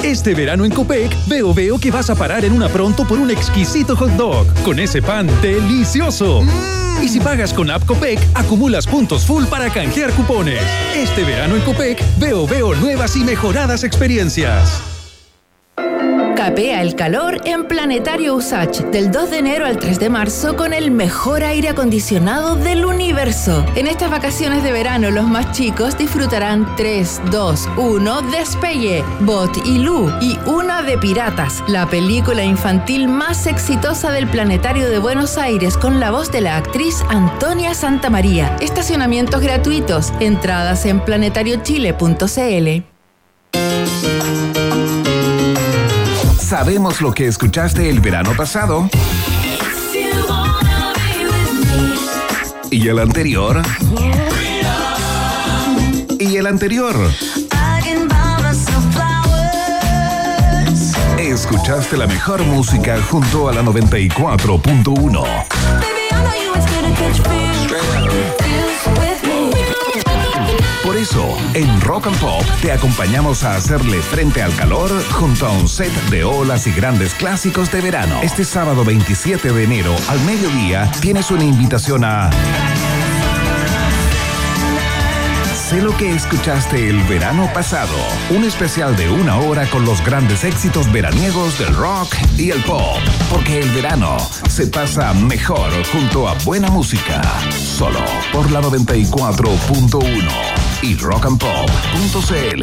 S10: Este verano en Copec, veo veo que vas a parar en una pronto por un exquisito hot dog con ese pan delicioso. Y si pagas con App Copec, acumulas puntos full para canjear cupones. Este verano en Copec, veo veo nuevas y mejoradas experiencias.
S9: Capea el calor en Planetario Usach del 2 de enero al 3 de marzo con el mejor aire acondicionado del universo. En estas vacaciones de verano los más chicos disfrutarán 3, 2, 1 Despegue, Bot y Lu y una de Piratas, la película infantil más exitosa del Planetario de Buenos Aires con la voz de la actriz Antonia Santamaría. Estacionamientos gratuitos, entradas en planetariochile.cl.
S2: Sabemos lo que escuchaste el verano pasado y el anterior y el anterior. Escuchaste la mejor música junto a la 94.1. Eso, en Rock and Pop te acompañamos a hacerle frente al calor junto a un set de olas y grandes clásicos de verano. Este sábado 27 de enero al mediodía tienes una invitación a Sé lo que escuchaste el verano pasado. Un especial de una hora con los grandes éxitos veraniegos del rock y el pop. Porque el verano se pasa mejor junto a buena música. Solo por la 94.1 y rockandpop.cl.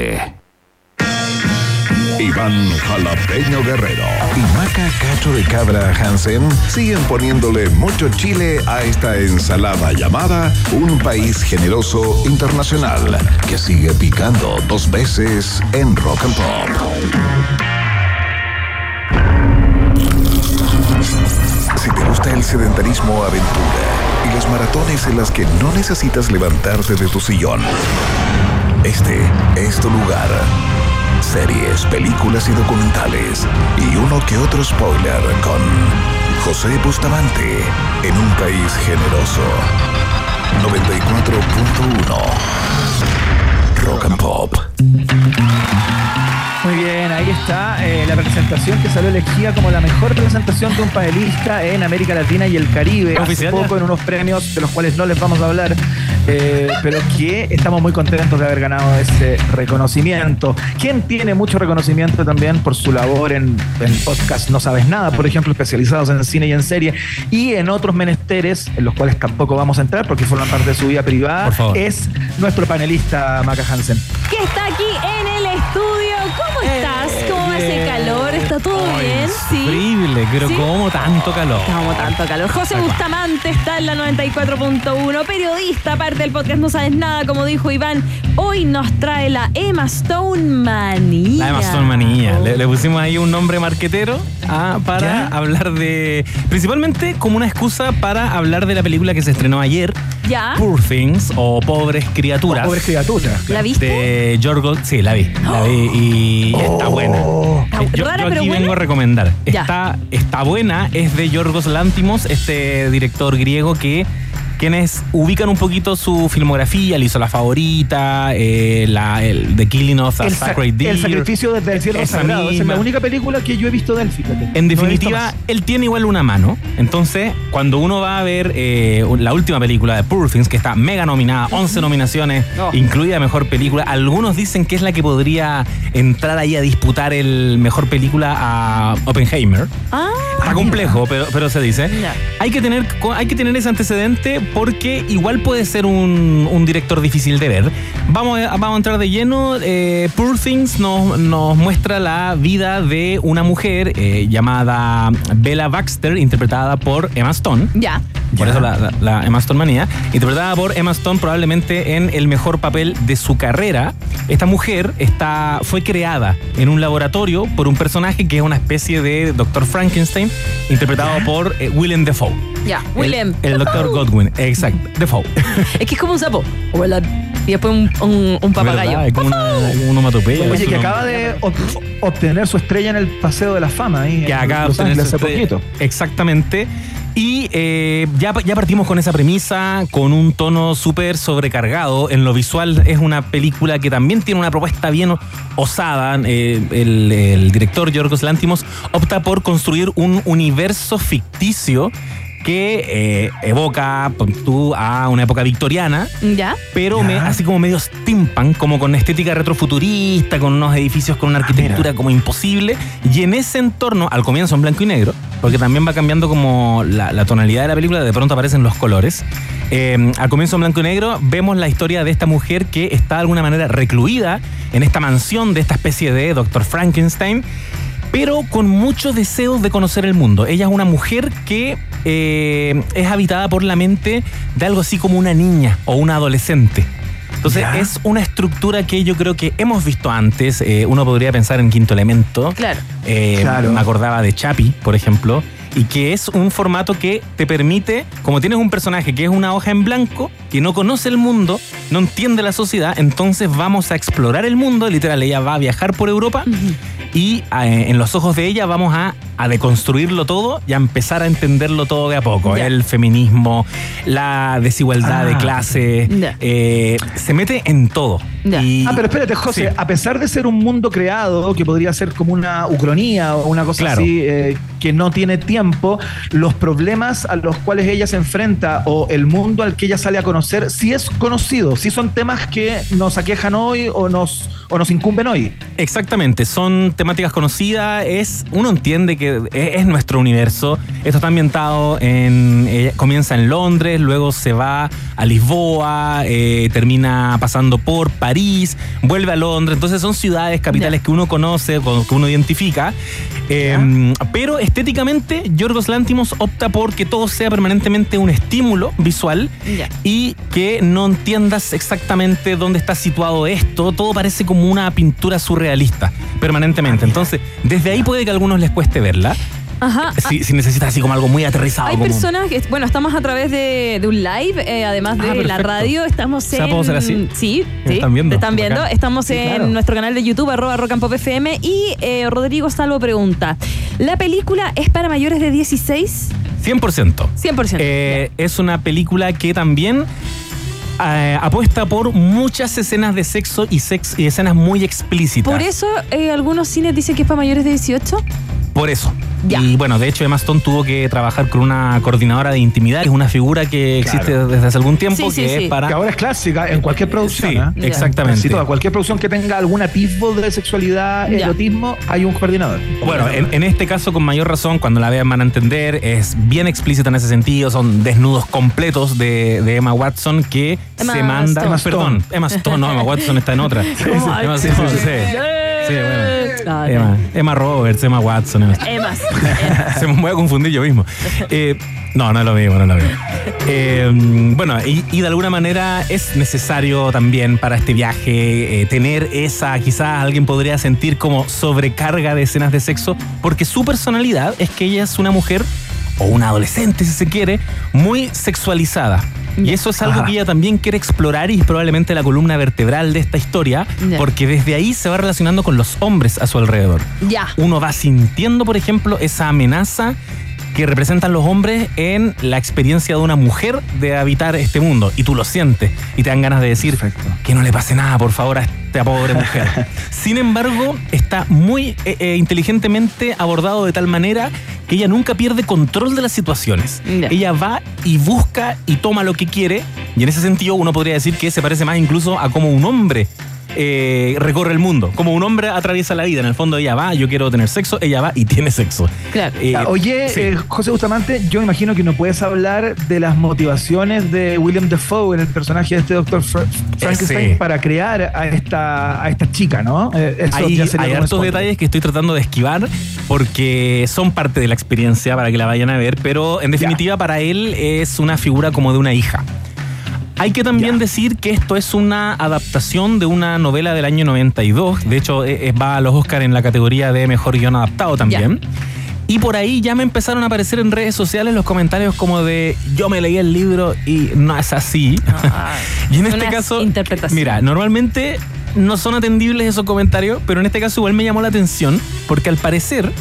S2: Iván Jalapeño Guerrero y Maca Cacho de Cabra Hansen siguen poniéndole mucho chile a esta ensalada llamada Un País Generoso Internacional que sigue picando dos veces en Rock and Pop. Si te gusta el sedentarismo aventura y las maratones en las que no necesitas levantarte de tu sillón, este es tu lugar. Series, películas y documentales. Y uno que otro spoiler con José Bustamante en un país generoso. 94.1 Rock and Pop.
S5: Muy bien, ahí está eh, la presentación que salió elegida como la mejor presentación de un panelista en América Latina y el Caribe. Hace poco en unos premios de los cuales no les vamos a hablar, eh, pero que estamos muy contentos de haber ganado ese reconocimiento. Quien tiene mucho reconocimiento también por su labor en, en podcast No Sabes Nada, por ejemplo, especializados en cine y en serie, y en otros menesteres, en los cuales tampoco vamos a entrar porque forman parte de su vida privada,
S11: Por favor.
S5: es nuestro panelista Maca Hansen.
S6: que está aquí en el estudio. ¿Cómo estás? ¿Cómo ese calor? ¿Está todo bien? Sí.
S11: Increíble, pero
S6: ¿Sí?
S11: como tanto calor.
S6: Como tanto calor. José Bustamante está en la 94.1, periodista, parte del podcast No Sabes Nada, como dijo Iván. Hoy nos trae la Emma Stone Manía.
S11: La Emma Stone manía. Le, le pusimos ahí un nombre marquetero ah, para
S5: ¿Ya?
S11: hablar de. Principalmente como una excusa para hablar de la película que se estrenó ayer,
S6: ¿Ya?
S11: Poor Things o Pobres Criaturas.
S5: Pobre criatura.
S6: ¿La viste?
S11: De Yorgos. Sí, la vi. La vi y está buena.
S6: Está
S11: Eh, Yo,
S6: rara,
S11: yo
S6: pero
S11: aquí
S6: buena.
S11: vengo a recomendar. Está, está buena, es de Yorgos Lantimos, este director griego que quienes ubican un poquito su filmografía, le hizo La Favorita, eh, la, el, The Killing of a
S5: El, sa-
S11: Sacred Deer.
S5: el sacrificio desde el cielo sagrado. Esa es
S11: misma.
S5: la única película que yo he visto de él, fíjate.
S11: En definitiva, él tiene igual una mano. Entonces, cuando uno va a ver eh, la última película de Poor Things, que está mega nominada, 11 nominaciones,
S5: No.
S11: incluida mejor película, algunos dicen que es la que podría entrar ahí a disputar el mejor película a Oppenheimer.
S6: Ah,
S11: Está complejo, pero, pero se dice. Hay que, tener, hay que tener ese antecedente porque igual puede ser un, director difícil de ver. Vamos a, entrar de lleno. Eh, Poor Things nos, nos muestra la vida de una mujer eh, llamada Bella Baxter, interpretada por Emma Stone.
S6: ya.
S11: Por eso la, la- la Emma Stone manía. Interpretada por Emma Stone probablemente en el mejor papel de su carrera. Esta mujer está, fue creada en un laboratorio por un personaje que es una especie de Dr. Frankenstein, interpretado por eh, Willem Dafoe.
S6: Ya.
S11: El-
S6: Willem.
S11: El, Dr. Godwin, exacto. Defoe.
S6: Es que es como un sapo. Hola. Y después un, un, un papagayo.
S11: Es como una, una onomatopeya.
S5: Oye, que acaba de ob- obtener su estrella en el Paseo de la Fama. Ahí,
S11: que acá
S5: Los
S11: obtener su
S5: hace
S11: estrella.
S5: poquito.
S11: Exactamente. Y eh, ya, ya partimos con esa premisa, con un tono súper sobrecargado. En lo visual es una película que también tiene una propuesta bien osada. Eh, el, director Yorgos Lantimos opta por construir un universo ficticio que eh, evoca tú, a una época victoriana,
S6: Ya.
S11: pero me- así como medio steampunk, como con estética retrofuturista, con unos edificios con una arquitectura como imposible. Y en ese entorno, al comienzo en blanco y negro, porque también va cambiando como la, la tonalidad de la película, de pronto aparecen los colores. Eh, al comienzo en blanco y negro vemos la historia de esta mujer que está de alguna manera recluida en esta mansión de esta especie de Dr. Frankenstein pero con muchos deseos de conocer el mundo. Ella es una mujer que eh, es habitada por la mente de algo así como una niña o una adolescente. Entonces
S5: Ya.
S11: es una estructura que yo creo que hemos visto antes. Eh, uno podría pensar en Quinto Elemento.
S6: Claro.
S11: Eh,
S5: Claro.
S11: Me acordaba de Chapi, por ejemplo. Y que es un formato que te permite, como tienes un personaje que es una hoja en blanco, que no conoce el mundo, no entiende la sociedad, entonces vamos a explorar el mundo. Literal, ella va a viajar por Europa y eh, en los ojos de ella vamos a, a deconstruirlo todo y a empezar a entenderlo todo de a poco. El feminismo, la desigualdad
S5: Ah.
S11: de clase,
S6: Ya.
S11: eh, se mete en todo. Y-
S5: Ah, pero espérate, José,
S11: Sí.
S5: a pesar de ser un mundo creado que podría ser como una ucronía o una cosa
S11: Claro.
S5: así eh, que no tiene tiempo, los problemas a los cuales ella se enfrenta o el mundo al que ella sale a conocer si es conocido, si son temas que nos aquejan hoy o nos, o nos incumben hoy.
S11: Exactamente, son temáticas conocidas, es uno entiende que es, es nuestro universo. Esto está ambientado en eh, comienza en Londres, luego se va a Lisboa, eh, termina pasando por París, vuelve a Londres. Entonces son ciudades, capitales que uno conoce, con- que uno identifica. Eh, pero estéticamente, Yorgos Lántimos opta por que todo sea permanentemente un estímulo visual y que no entiendas exactamente dónde está situado esto. Todo parece como una pintura surrealista permanentemente. Entonces, desde ahí puede que a algunos les cueste verla.
S6: Ajá.
S11: Si, si necesitas así como algo muy aterrizado.
S6: Hay
S11: como-
S6: personas que, bueno, estamos a través de, de un live, eh, además de
S11: Ah,
S6: la
S11: perfecto.
S6: radio, estamos
S11: O sea,
S6: en...
S11: ¿puedo hacer así?
S6: Sí,
S11: ¿Me
S6: sí.
S11: están viendo?
S6: Te están viendo. Estamos
S5: Sí,
S6: en
S5: claro.
S6: nuestro canal de YouTube, arroba rock and pop FM, y eh, Rodrigo Salvo pregunta, ¿la película es para mayores de 16?
S11: 100%.
S6: 100%.
S11: Eh, es una película que también eh, apuesta por muchas escenas de sexo y, sex, y escenas muy explícitas.
S6: Por eso eh, algunos cines dicen que es para mayores de 18.
S11: Por eso.
S6: Ya.
S11: Y bueno, de hecho Emma Stone tuvo que trabajar con una coordinadora de intimidad, que es una figura que existe
S5: Claro.
S11: desde hace algún tiempo,
S6: Sí, sí,
S11: que
S6: sí.
S11: es para...
S5: Que ahora es clásica en cualquier producción.
S11: Sí,
S5: ¿ah?
S6: Ya.
S11: exactamente.
S5: Toda, cualquier producción que tenga algún atisbo de sexualidad,
S6: Ya.
S5: erotismo, hay un coordinador.
S11: Bueno, en, en este caso con mayor razón, cuando la vean van a entender, es bien explícita en ese sentido, son desnudos completos de, de Emma Watson que
S6: Emma
S11: se manda...
S6: Stone.
S11: Perdón, Emma Stone, no, Emma Watson está en otra. Emma
S5: sí,
S11: Stone,
S5: sí,
S11: sí. Sí, bueno. Emma, Emma Roberts, Emma Watson. Emma-
S6: Emas.
S11: Se me voy a confundir yo mismo. Eh, no, no es lo mismo, no es lo mismo. Eh, bueno, y, y de alguna manera es necesario también para este viaje eh, tener esa, quizás alguien podría sentir como sobrecarga de escenas de sexo, porque su personalidad es que ella es una mujer, o una adolescente si se quiere, muy sexualizada. Y eso es algo
S5: Ajá.
S11: que ella también quiere explorar y es probablemente la columna vertebral de esta historia, porque desde ahí se va relacionando con los hombres a su alrededor
S6: Ya.
S11: uno va sintiendo, por ejemplo, esa amenaza que representan los hombres en la experiencia de una mujer de habitar este mundo. Y tú lo sientes y te dan ganas de decir
S5: Perfecto.
S11: que no le pase nada, por favor, a esta pobre mujer. Sin embargo, está muy eh, eh, inteligentemente abordado de tal manera que ella nunca pierde control de las situaciones. Ella va y busca y toma lo que quiere. Y en ese sentido uno podría decir que se parece más incluso a como un hombre eh, recorre el mundo. Como un hombre atraviesa la vida. En el fondo ella va, yo quiero tener sexo, ella va y tiene sexo.
S6: Claro.
S11: Eh,
S5: Oye,
S11: sí.
S5: eh, José Bustamante, yo imagino que no puedes hablar de las motivaciones de William Defoe en el personaje de este doctor Frankenstein
S11: Sí.
S5: para crear a esta, a esta chica, ¿no? Eh, eso
S11: hay,
S5: ya sería
S11: hay hartos
S5: spoiler.
S11: detalles que estoy tratando de esquivar porque son parte de la experiencia para que la vayan a ver, pero en definitiva para él es una figura como de una hija. Hay que también
S5: Ya.
S11: decir que esto es una adaptación de una novela del año 92. De hecho, eh, eh, va a los Oscar en la categoría de mejor guion adaptado también. Y por ahí ya me empezaron a aparecer en redes sociales los comentarios como de yo me leí el libro y no es así. y en este caso, mira, normalmente no son atendibles esos comentarios, pero en este caso igual me llamó la atención porque al parecer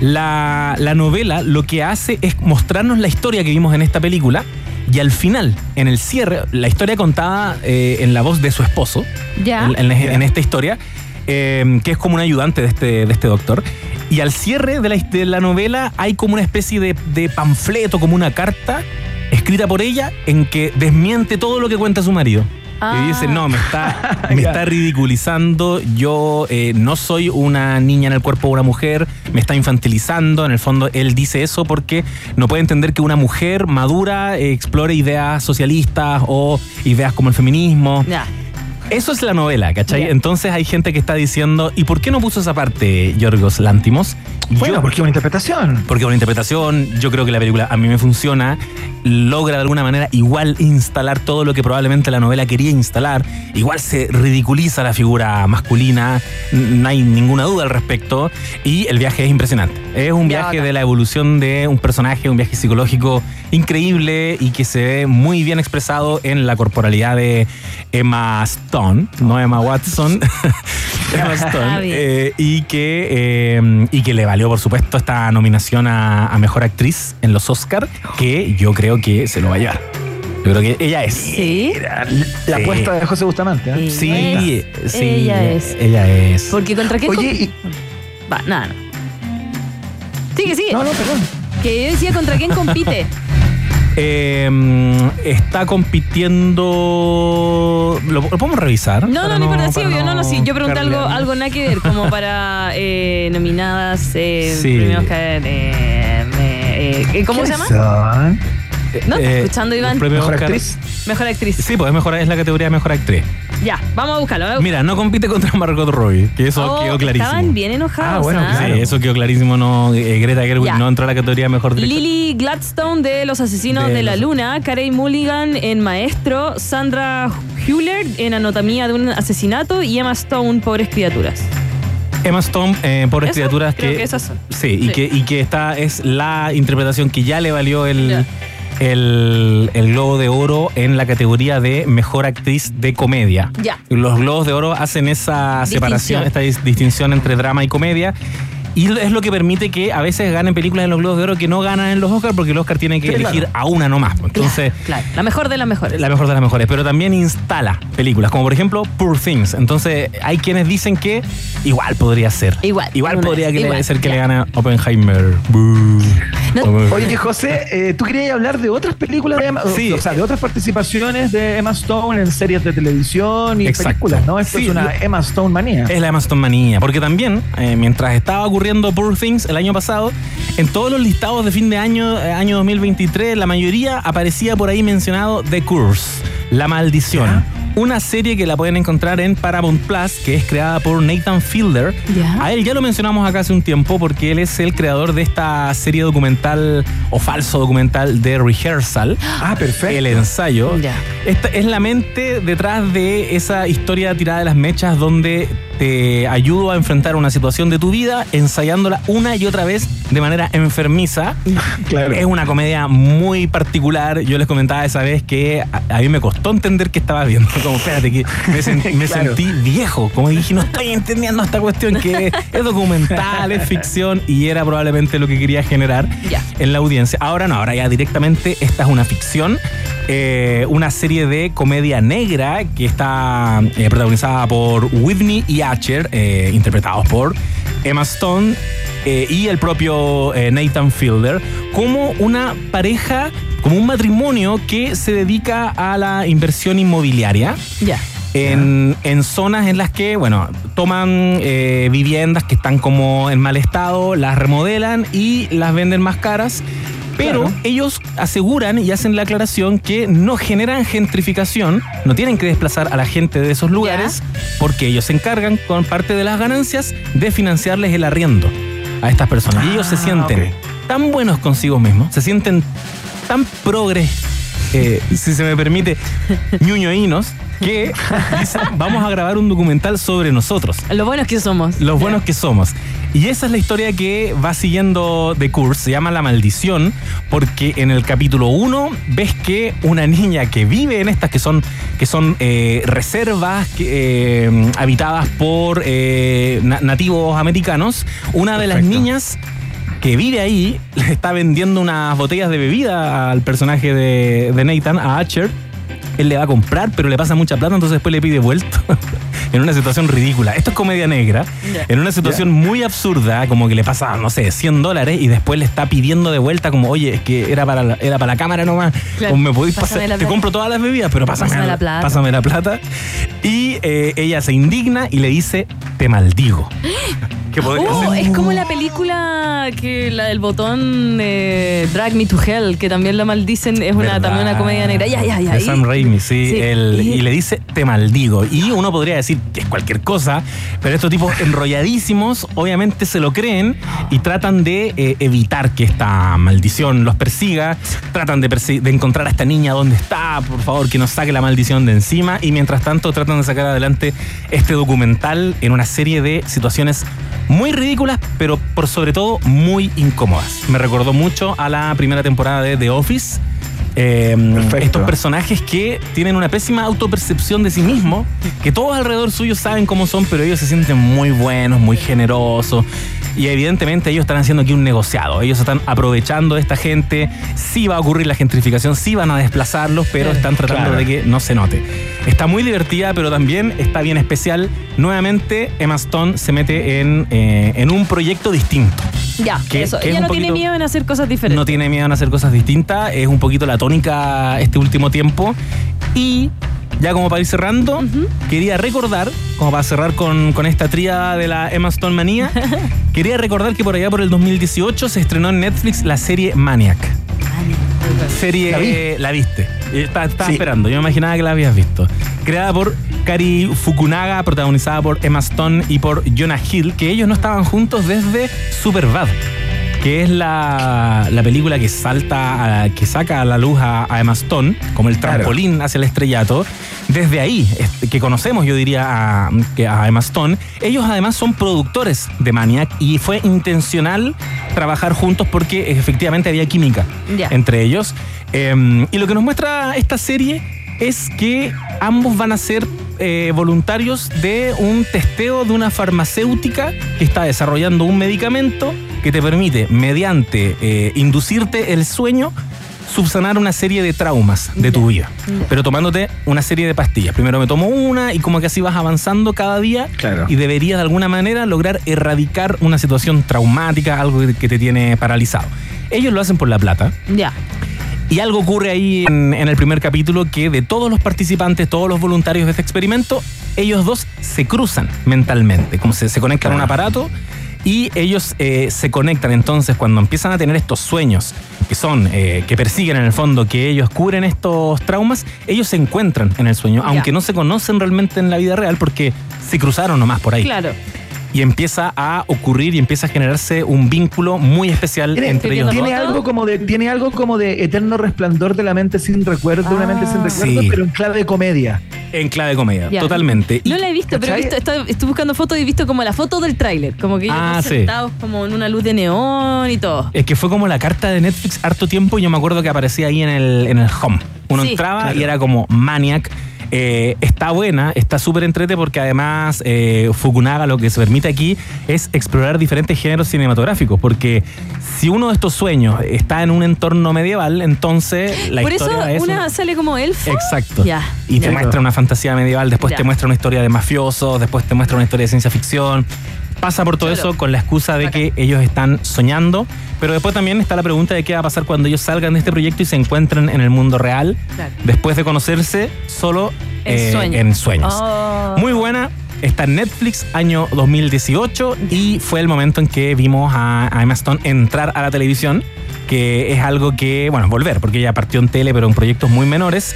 S11: la, la novela lo que hace es mostrarnos la historia que vimos en esta película y al final, en el cierre, la historia contada eh, en la voz de su esposo,
S6: Ya.
S11: en, en- en esta historia, eh, que es como un ayudante de este, de este doctor. Y al cierre de la, de la novela hay como una especie de, de panfleto, como una carta escrita por ella en que desmiente todo lo que cuenta su marido.
S6: Ah.
S11: Y dice, no, me está, me está ridiculizando, yo eh, no soy una niña en el cuerpo de una mujer, me está infantilizando, en el fondo él dice eso porque no puede entender que una mujer madura eh, explore ideas socialistas o ideas como el feminismo.
S6: Ya.
S11: Eso es la novela, ¿cachai? Entonces hay gente que está diciendo, ¿y por qué no puso esa parte, Yorgos Lántimos?
S5: Bueno,
S11: Yo-
S5: porque es una interpretación.
S11: porque una interpretación, yo creo que la película a mí me funciona, logra de alguna manera igual instalar todo lo que probablemente la novela quería instalar, igual se ridiculiza la figura masculina, no hay ninguna duda al respecto, y el viaje es impresionante. Es un viaje de la evolución de un personaje, un viaje psicológico increíble y que se ve muy bien expresado en la corporalidad de Emma Stone, no Emma Watson. Emma Stone. eh, y, que, eh, y que le valió, por supuesto, esta nominación a, a Mejor Actriz en los Oscar, que yo creo que se lo va a llevar. Yo creo que ella es.
S6: Sí.
S5: La
S11: Sí.
S5: apuesta de José Bustamante. ¿eh?
S11: Sí,
S6: Es-
S11: sí.
S6: ella es.
S11: Ella es.
S6: Porque contra qué.
S5: Oye,
S6: Va, nada, no. Sigue, sigue.
S5: no, no, perdón.
S6: Que yo decía contra quién compite.
S11: Eh, está compitiendo. ¿Lo, lo podemos revisar?
S6: No, no, no importa, sí, obvio, no, no, sí. Yo pregunté algo, algo nada que ver, como para eh, nominadas, eh,
S11: Sí.
S6: premios Oscar, eh, eh, eh, ¿cómo se llama?
S5: Son?
S6: ¿No? ¿Estás
S11: Eh,
S6: escuchando, Iván?
S5: ¿Mejor
S11: Oscar-
S5: actriz?
S6: Mejor actriz.
S11: Sí, pues es, mejor, es la categoría de mejor actriz.
S6: Ya, vamos a buscarlo.
S11: Mira, no compite contra Margot Robbie, que eso
S6: Oh,
S11: quedó clarísimo.
S6: Estaban bien enojados.
S5: Ah, bueno,
S6: ¿ah?
S11: Sí, eso quedó clarísimo. No, eh, Greta Gerwig
S6: Ya.
S11: no entró a la categoría mejor director.
S6: Lily Gladstone de Los Asesinos de,
S11: De
S6: la
S11: los-
S6: Luna, Carey Mulligan en Maestro, Sandra Hewler en Anatomía de un asesinato y Emma Stone, Pobres Criaturas.
S11: Emma Stone, eh, pobres
S6: ¿Eso?
S11: criaturas
S6: Creo
S11: que,
S6: que esas son.
S11: sí, y
S6: Sí.
S11: que y que esta es la interpretación que ya le valió el
S6: Ya.
S11: El, el Globo de Oro en la categoría de mejor actriz de comedia.
S6: Ya.
S11: Los Globos de Oro hacen esa separación, esta dis- distinción entre drama y comedia. Y es lo que permite que a veces ganen películas en los Globos de Oro que no ganan en los Oscars porque el Oscar tiene que
S5: Sí,
S11: elegir
S5: claro.
S11: a una nomás. Entonces,
S6: Claro, la mejor de las mejores.
S11: la mejor de las mejores, pero también instala películas, como por ejemplo Poor Things. Entonces, hay quienes dicen que igual podría ser.
S6: Igual,
S11: Igual podría que le-
S6: igual,
S11: ser que le gane Oppenheimer.
S6: No-.
S5: Oye, José, eh, ¿tú querías hablar de otras películas de Emma,
S11: Sí.
S5: o sea, de otras participaciones de Emma Stone en series de televisión y
S11: Exacto.
S5: películas, ¿no? Esto
S11: Sí,
S5: es una Emma Stone manía.
S11: Es la Emma Stone manía, porque también, eh, mientras estaba ocurriendo Poor Things el año pasado, en todos los listados de fin de año, eh, año 2023, la mayoría aparecía por ahí mencionado The Curse, La Maldición. Una serie que la pueden encontrar en Paramount Plus, que es creada por Nathan Fielder. A él ya lo mencionamos acá hace un tiempo porque él es el creador de esta serie documental o falso documental de Rehearsal.
S5: Ah, perfecto.
S11: El ensayo. Esta es la mente detrás de esa historia tirada de las mechas donde te ayudo a enfrentar una situación de tu vida ensayándola una y otra vez de manera enfermiza.
S5: Claro.
S11: Es una comedia muy particular. Yo les comentaba esa vez que a, a mí me costó entender que estaba viendo. Como, espérate, que me, sen- me
S5: Claro.
S11: sentí viejo. Como dije, no estoy entendiendo esta cuestión que es documental, es ficción y era probablemente lo que quería generar
S6: Ya.
S11: en la audiencia. Ahora no, ahora ya directamente esta es una ficción, eh, una serie de comedia negra que está eh, protagonizada por Whitney y Archer, eh, interpretados por Emma Stone eh, y el propio eh, Nathan Fielder, como una pareja, como un matrimonio que se dedica a la inversión inmobiliaria
S6: Ya.
S11: en, en zonas en las que, bueno, toman eh, viviendas que están como en mal estado, las remodelan y las venden más caras. Pero
S5: Claro.
S11: ellos aseguran y hacen la aclaración que no generan gentrificación, no tienen que desplazar a la gente de esos lugares, porque ellos se encargan con parte de las ganancias de financiarles el arriendo a estas personas. y ellos se
S5: Ah,
S11: sienten tan buenos consigo mismos, se sienten tan progres, eh, si se me permite, ñuñoínos, que dicen, vamos a grabar un documental sobre nosotros,
S6: Lo bueno es que somos.
S11: los buenos que somos. Y esa es la historia que va siguiendo The Curse, se llama La Maldición, porque en el capítulo 1 ves que una niña que vive en estas, que son, que son eh, reservas que, eh, habitadas por eh, na- nativos americanos, una de las niñas que vive ahí le está vendiendo unas botellas de bebida al personaje de, de Nathan, a Archer. Él le va a comprar, pero le pasa mucha plata, entonces después le pide vuelto. en una situación ridícula. Esto es comedia negra. En una situación muy absurda, como que le pasa, no sé, 100 dólares y después le está pidiendo de vuelta, como, oye, es que era para la, era para la cámara nomás.
S6: Claro.
S11: Como me podéis pasar. Te compro todas las bebidas, pero pásame,
S6: Pásame la plata.
S11: Pásame la plata. Y eh, ella se indigna y le dice, te maldigo. ¿Qué podría
S6: Oh, es como la película que la del botón eh, Drag Me to Hell, que también la maldicen, es una,
S11: ¿Verdad?
S6: también una comedia negra. Ya, ya, ya.
S11: De Sam Raimi, sí.
S6: Sí,
S11: el-
S6: y-
S11: y, le dice, te maldigo. Y uno podría decir que es cualquier cosa, pero estos tipos enrolladísimos obviamente se lo creen y tratan de eh, evitar que esta maldición los persiga. Tratan de, de encontrar a esta niña donde está, por favor, que nos saque la maldición de encima. Y mientras tanto tratan de sacar adelante este documental en una serie de situaciones muy ridículas, pero por sobre todo muy incómodas. Me recordó mucho a la primera temporada de The Office. Eh,
S5: Perfecto.
S11: estos personajes que tienen una pésima autopercepción de sí mismos, que todos alrededor suyo saben cómo son, pero ellos se sienten muy buenos, muy generosos. Y evidentemente ellos están haciendo aquí un negociado. Ellos están aprovechando de esta gente. Sí va a ocurrir la gentrificación, sí van a desplazarlos, pero están tratando
S5: Claro.
S11: de que no se note. Está muy divertida, pero también está bien especial. Nuevamente, Emma Stone se mete en, eh, en un proyecto distinto.
S6: Ya,
S11: que-
S6: eso.
S11: que es
S6: Ella no tiene miedo en hacer cosas diferentes.
S11: No tiene miedo en hacer cosas distintas. Es un poquito la tónica este último tiempo. Y ya como para ir cerrando, quería recordar, como para cerrar con, con esta tríada de la Emma Stone manía, quería recordar que por allá por el 2018 se estrenó en Netflix la serie Maniac. Serie,
S5: ¿La vi?
S11: eh, la viste. Eh, Estaba, estaba
S5: Sí.
S11: esperando, yo me imaginaba que la habías visto. Creada por Kari Fukunaga, protagonizada por Emma Stone y por Jonah Hill, que ellos no estaban juntos desde Superbad, que es la, la película que salta, a- que saca a la luz a, a Emma Stone, como el
S5: Claro.
S11: trampolín hacia el estrellato. Desde ahí, este, que conocemos, yo diría, a, que a Emma Stone, ellos además son productores de Maniac y fue intencional trabajar juntos porque efectivamente había química
S6: Ya.
S11: entre ellos. Eh, y lo que nos muestra esta serie es que ambos van a ser eh, voluntarios de un testeo de una farmacéutica que está desarrollando un medicamento que te permite, mediante eh, inducirte el sueño, subsanar una serie de traumas de tu vida, pero tomándote una serie de pastillas. Primero me tomo una y como que así vas avanzando cada día
S5: Claro.
S11: y deberías de alguna manera lograr erradicar una situación traumática, algo que te tiene paralizado. Ellos lo hacen por la plata.
S6: Ya.
S11: Y algo ocurre ahí en, en el primer capítulo que de todos los participantes, todos los voluntarios de este experimento, ellos dos se cruzan mentalmente, como se, se conectan a un aparato y ellos eh, se conectan entonces cuando empiezan a tener estos sueños que son, eh, que persiguen en el fondo, que ellos cubren estos traumas, ellos se encuentran en el sueño, aunque no se conocen realmente en la vida real porque se cruzaron nomás por ahí.
S6: Claro.
S11: Y empieza a ocurrir y empieza a generarse un vínculo muy especial
S5: Tiene,
S11: entre ellos dos.
S5: tiene algo como de, tiene algo como de eterno resplandor de la mente sin recuerdo, una mente sin
S6: Ah.
S5: recuerdo,
S11: Sí.
S5: pero en clave de comedia.
S11: En clave comedia,
S6: Ya.
S11: totalmente.
S6: No la he visto, pero he visto, estoy, estoy buscando fotos y he visto como la foto del tráiler. Como que ellos
S11: Ah, sí.
S6: sentados como en una luz de neón y todo.
S11: Es que fue como la carta de Netflix harto tiempo y yo me acuerdo que aparecía ahí en el, en el home. Uno
S6: Sí.
S11: entraba
S5: Claro.
S11: y era como Maniac. Eh, está buena, está súper entrete porque además eh, Fukunaga lo que se permite aquí es explorar diferentes géneros cinematográficos. Porque si uno de estos sueños está en un entorno medieval, entonces la
S6: Por eso
S11: historia es.
S6: una sale como elfo.
S11: Exacto. Y te muestra una fantasía medieval, después te muestra una historia de mafiosos, después te muestra una historia de ciencia ficción. Pasa por todo
S6: Claro.
S11: eso con la excusa de que ellos están soñando, pero después también está la pregunta de qué va a pasar cuando ellos salgan de este proyecto y se encuentren en el mundo real,
S6: Claro.
S11: después de conocerse solo
S6: En
S11: eh, en sueños.
S6: Oh.
S11: Muy buena. Está en Netflix, año 2018, y fue el momento en que vimos a, a Emma Stone entrar a la televisión, que es algo que, bueno, volver, porque ella partió en tele, pero en proyectos muy menores,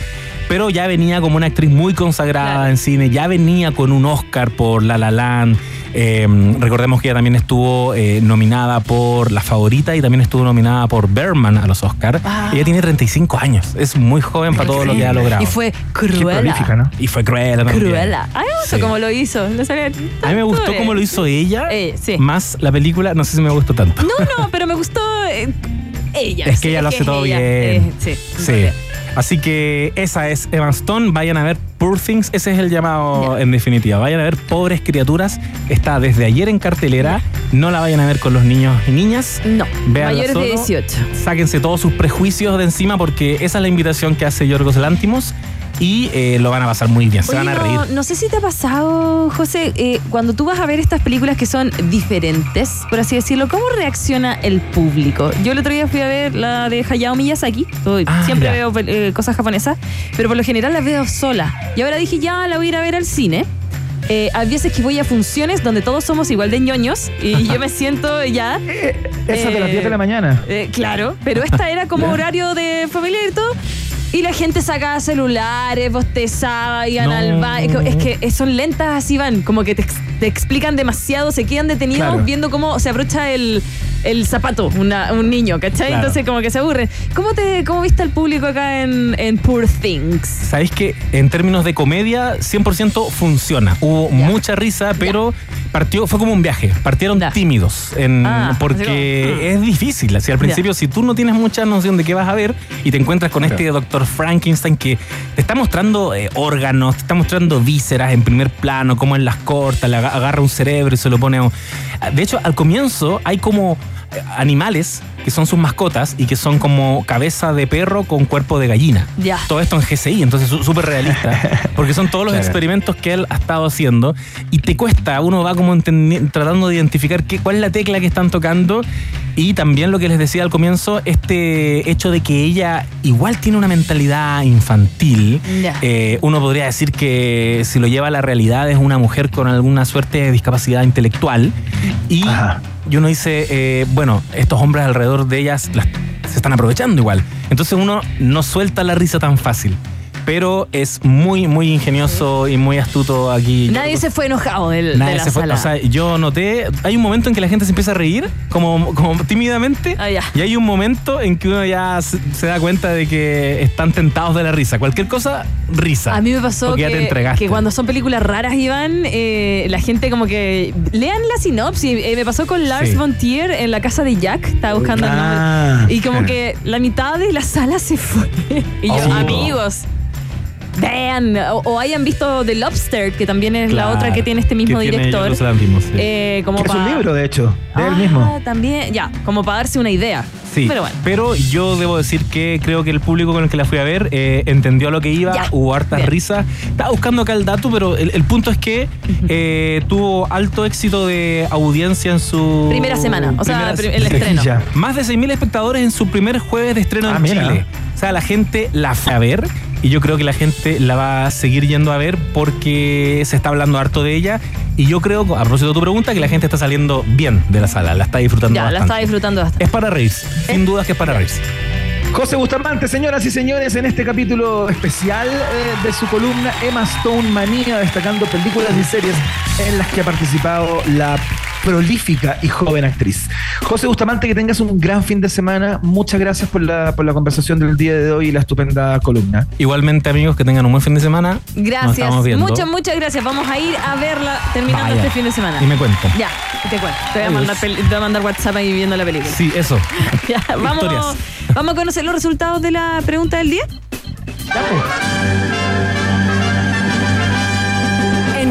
S11: pero ya venía como una actriz muy consagrada
S6: Claro.
S11: en cine, ya venía con un Oscar por La La Land. eh, recordemos que ella también estuvo eh, nominada por La Favorita y también estuvo nominada por Berman a los Oscars.
S6: Ah.
S11: Ella tiene 35 años, es muy joven para todo lo que ha logrado.
S6: Y fue.
S5: ¿no?
S11: Y fue cruel también.
S6: Cruela. A mí me gustó
S11: Sí.
S6: cómo lo hizo.
S11: A mí me gustó cómo lo hizo ella,
S6: Eh, sí.
S11: más la película, no sé si me gustó tanto.
S6: No, no, pero me gustó eh, ella.
S11: es
S6: sí,
S11: que ella lo hace todo
S6: ella.
S11: bien.
S6: Eh, sí.
S11: Sí. Así que esa es Emma Stone. Vayan a ver Poor Things. Ese es el llamado en definitiva. Vayan a ver Pobres Criaturas. Está desde ayer en cartelera. No la vayan a ver con los niños y niñas.
S6: No,
S11: Véanla
S6: mayores de
S11: solo.
S6: 18.
S11: Sáquense todos sus prejuicios de encima porque esa es la invitación que hace Yorgos Lántimos y eh, lo van a pasar muy bien. Se
S6: Oye,
S11: van a
S6: no,
S11: reír.
S6: No sé si te ha pasado, José, eh, cuando tú vas a ver estas películas que son diferentes, por así decirlo, ¿cómo reacciona el público? Yo el otro día fui a ver la de Hayao Miyazaki, Estoy-
S11: Ah,
S6: siempre
S11: ya.
S6: veo eh, cosas japonesas, pero por lo general las veo sola. Y ahora dije, ya la voy a ir a ver al cine. Eh, hay veces que voy a funciones donde todos somos igual de ñoños y yo me siento ya...
S5: Esa de las
S6: Eh,
S5: 10 de la mañana.
S6: Eh, claro, pero esta era como horario de familiar y todo. Y la gente sacaba celulares, bostezaba, iban
S11: No.
S6: al baño. Es que son lentas así van, como que te, ex- te explican demasiado, se quedan detenidos
S5: Claro.
S6: viendo cómo se abrocha el, el zapato una- un niño, ¿cachai?
S11: Claro.
S6: Entonces como que se aburren. ¿Cómo, te, cómo viste al público acá en, en Poor Things?
S11: Sabéis que en términos de comedia, 100% funciona. Hubo mucha risa, pero partió, fue como un viaje. Partieron
S6: Ya.
S11: tímidos. en-
S6: Ah,
S11: porque es difícil. Así al
S6: Ya.
S11: principio, si tú no tienes mucha noción de qué vas a ver y te encuentras con este doctor Frankenstein que te está mostrando eh, órganos, te está mostrando vísceras en primer plano, cómo él las corta, le aga- agarra un cerebro y se lo pone. a un- De hecho, al comienzo hay como eh, animales que son sus mascotas y que son como cabeza de perro con cuerpo de gallina.
S6: Ya.
S11: Todo esto en GCI, entonces súper realista. Porque son todos los
S5: Claro.
S11: experimentos que él ha estado haciendo y te cuesta, uno va como tratando de identificar qué, cuál es la tecla que están tocando y también lo que les decía al comienzo, este hecho de que ella igual tiene una mentalidad infantil. Eh, uno podría decir que si lo lleva a la realidad es una mujer con alguna suerte de discapacidad intelectual y,
S5: Ajá.
S11: y uno dice, eh, bueno, estos hombres alrededor de ellas las- se están aprovechando igual. Entonces uno no suelta la risa tan fácil. Pero es muy, muy ingenioso y muy astuto aquí.
S6: Nadie se fue enojado del-
S11: Nadie
S6: de la
S11: se fue.
S6: sala.
S11: O sea, yo noté, hay un momento en que la gente se empieza a reír, como, como tímidamente,
S6: Ah,
S11: y hay un momento en que uno ya se, se da cuenta de que están tentados de la risa. Cualquier cosa, risa.
S6: A mí me pasó que cuando son películas raras, Iván, eh, la gente como que lean la sinopsis. Eh, me pasó con Lars
S11: Sí.
S6: von Trier en la casa de Jack, estaba buscando el
S5: Ah.
S6: nombre. Y como que la mitad de la sala se fue. Y yo,
S11: Oh.
S6: amigos. Vean, o, o hayan visto The Lobster, que también es la otra que tiene este mismo
S11: que tiene
S6: director.
S11: Sí.
S6: Eh, como
S5: Que es un libro, de hecho, de él
S6: Ah,
S5: mismo.
S6: También, ya, como para darse una idea.
S11: Sí,
S6: Pero bueno.
S11: pero yo debo decir que creo que el público con el que la fui a ver eh, entendió a lo que iba,
S6: Ya,
S11: hubo hartas
S6: bien.
S11: risas. Estaba buscando acá el dato, pero el, el punto es que eh, tuvo alto éxito de audiencia en su...
S6: Primera semana, o sea,
S11: primera-
S6: el estreno.
S5: Ya.
S11: Más de 6.000 espectadores en su primer jueves de estreno
S5: Ah,
S11: en
S5: mira.
S11: Chile. La gente la fue a ver y yo creo que la gente la va a seguir yendo a ver porque se está hablando harto de ella y yo creo, a propósito de tu pregunta, que la gente está saliendo bien de la sala, la está disfrutando
S6: Ya, la estaba disfrutando bastante.
S11: Es para reírse, sin dudas que es para reírse.
S5: José Bustamante, señoras y señores, en este capítulo especial eh, de su columna Emma Stone Manía, destacando películas y series en las que ha participado la prolífica y joven actriz. José Bustamante, que tengas un gran fin de semana. Muchas gracias por la, por la conversación del día de hoy y la estupenda columna.
S11: Igualmente, amigos, que tengan un buen fin de semana.
S6: Gracias, muchas, muchas gracias. Vamos a ir a verla terminando
S11: Vaya.
S6: este fin de semana.
S11: Y me cuentan.
S6: Ya, te cuento. Te voy, a mandar peli- te voy a mandar WhatsApp ahí viendo la película.
S11: Sí, eso.
S6: Ya, vamos, vamos a conocer los resultados de la pregunta del día.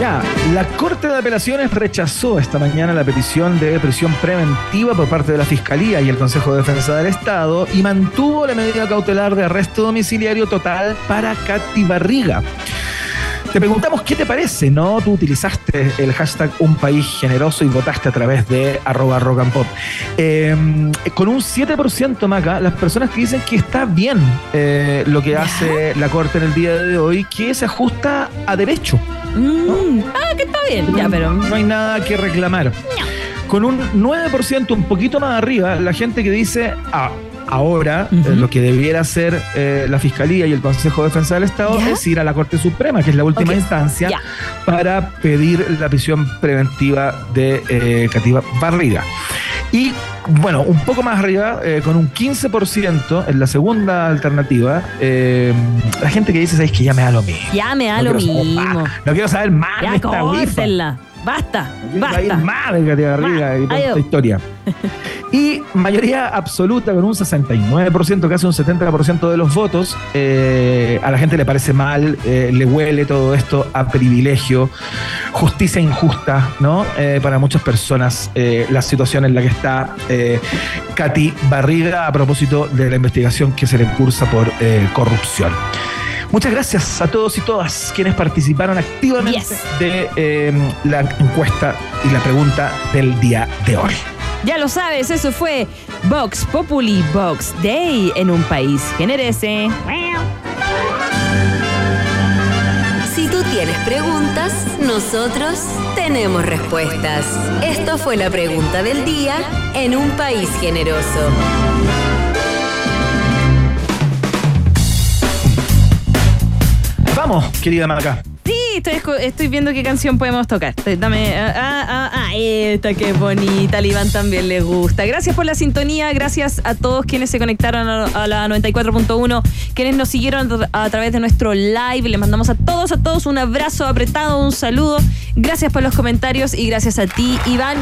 S5: Ya, la Corte de Apelaciones rechazó esta mañana la petición de prisión preventiva por parte de la Fiscalía y el Consejo de Defensa del Estado y mantuvo la medida cautelar de arresto domiciliario total para Katy Barriga. Te preguntamos qué te parece, ¿no? Tú utilizaste el hashtag Un País Generoso y votaste a través de arroba rock and pop. Eh, con un 7% Maca, las personas que dicen que está bien eh, lo que hace la Corte en el día de hoy, que se ajusta a derecho.
S6: Mm, Ah, que está bien. Ya, pero.
S5: No hay nada que reclamar. Con un 9%, un poquito más arriba, la gente que dice, ah, ahora eh, lo que debiera hacer eh, la Fiscalía y el Consejo de Defensa del Estado
S6: ¿Ya?
S5: es ir a la Corte Suprema, que es la última instancia,
S6: ya.
S5: para pedir la prisión preventiva de eh, Cativa Barriga. Y bueno, un poco más arriba, eh, con un 15% en la segunda alternativa, eh, la gente que dice, ¿sabes que ya me da lo mismo?
S6: Ya me da
S5: No
S6: lo
S5: saber
S6: mismo.
S5: No quiero saber más de
S6: Ya,
S5: esta wifa.
S6: córtenla. Basta. Basta.
S5: más de Katy Barriga y toda esta historia. Y mayoría absoluta con un 69%, casi un 70% de los votos. eh, a la gente le parece mal, eh, le huele todo esto a privilegio, justicia injusta, ¿no? Eh, para muchas personas, eh, la situación en la que está eh, Katy Barriga a propósito de la investigación que se le cursa por corrupción. Muchas gracias a todos y todas quienes participaron activamente
S6: Yes.
S5: de eh, la encuesta y la pregunta del día de hoy.
S6: Ya lo sabes, eso fue Vox Populi Vox Day en un país generese.
S12: Si tú tienes preguntas, nosotros tenemos respuestas. Esto fue la pregunta del día en un país generoso.
S5: Vamos, querida Maca.
S6: Sí, estoy, viendo qué canción podemos tocar. Dame. ah, ah, ah, ah, esta que bonita, Iván también le gusta. Gracias por la sintonía, gracias a todos quienes se conectaron a, la 94.1, quienes nos siguieron a través de nuestro live. Les mandamos a todos, a todos un abrazo apretado, un saludo. Gracias por los comentarios y gracias a ti, Iván,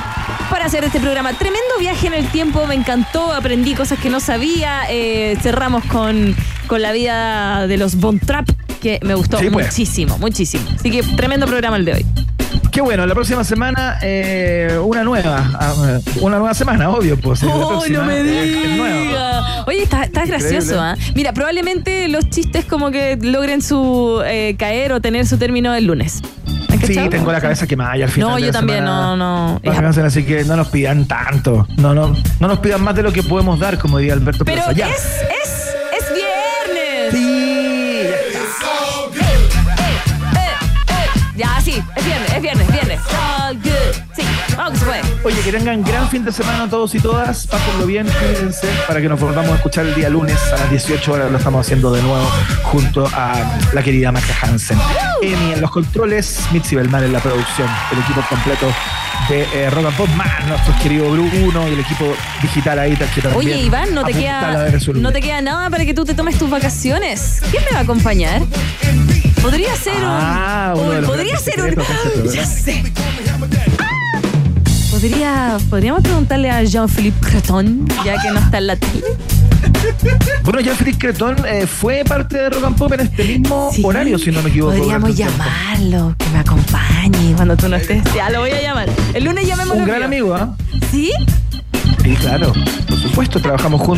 S6: por hacer este programa. Tremendo viaje en el tiempo, me encantó, aprendí cosas que no sabía. eh, cerramos con, con la vida de los Von Trapp, que me gustó
S5: Sí, pues.
S6: muchísimo, muchísimo. Así que tremendo programa el de hoy.
S5: Qué bueno, la próxima semana eh, una nueva. ah, Una nueva semana, obvio, pues.
S6: ¡Oh,
S5: próxima
S6: no me
S5: es- es nueva.
S6: digas! Oye, estás, gracioso, ¿ah? Mira, probablemente los chistes como que logren su eh, caer o tener su término el lunes. ¿Has
S5: Sí, tengo la cabeza quemada ya al final.
S6: No, yo también,
S5: semana.
S6: no, no.
S5: Así que no nos pidan tanto. No, no, no nos pidan más de lo que podemos dar, como diría Alberto
S6: Pero
S5: Plaza.
S6: es,
S5: Ya.
S6: es, es
S5: Ya,
S6: sí, es viernes, es viernes, viernes. All good. Sí, vamos que se puede.
S5: Oye, que tengan gran fin de semana todos y todas. Pásenlo bien, cuídense para que nos volvamos a escuchar el día lunes a las 18 horas. Lo estamos haciendo de nuevo junto a la querida Maca Hansen. Emi en los controles, Mitzi Belmar en la producción, el equipo completo de eh, Rock and Pop, más nuestro querido Bruno y el equipo digital ahí que también.
S6: Oye, Iván, no te, queda, no te queda nada para que tú te tomes tus vacaciones. ¿Quién me va a acompañar? Podría ser
S5: Ah,
S6: un.
S5: uno los
S6: podría ser un.
S5: secretos, secretos,
S6: Ya sé. Podría, podríamos preguntarle a Jean-Philippe Creton, ya que no está en la tele.
S5: Bueno, ya Félix Cretón eh, fue parte de Rock and Pop en este mismo
S6: Sí,
S5: horario, si no me equivoco.
S6: Podríamos llamarlo, que me acompañe cuando tú no estés. Ya lo voy a llamar. El lunes llamémoslo.
S5: Un gran amigo, ¿ah?
S6: ¿Sí?
S5: Sí, claro. Por supuesto, trabajamos juntos.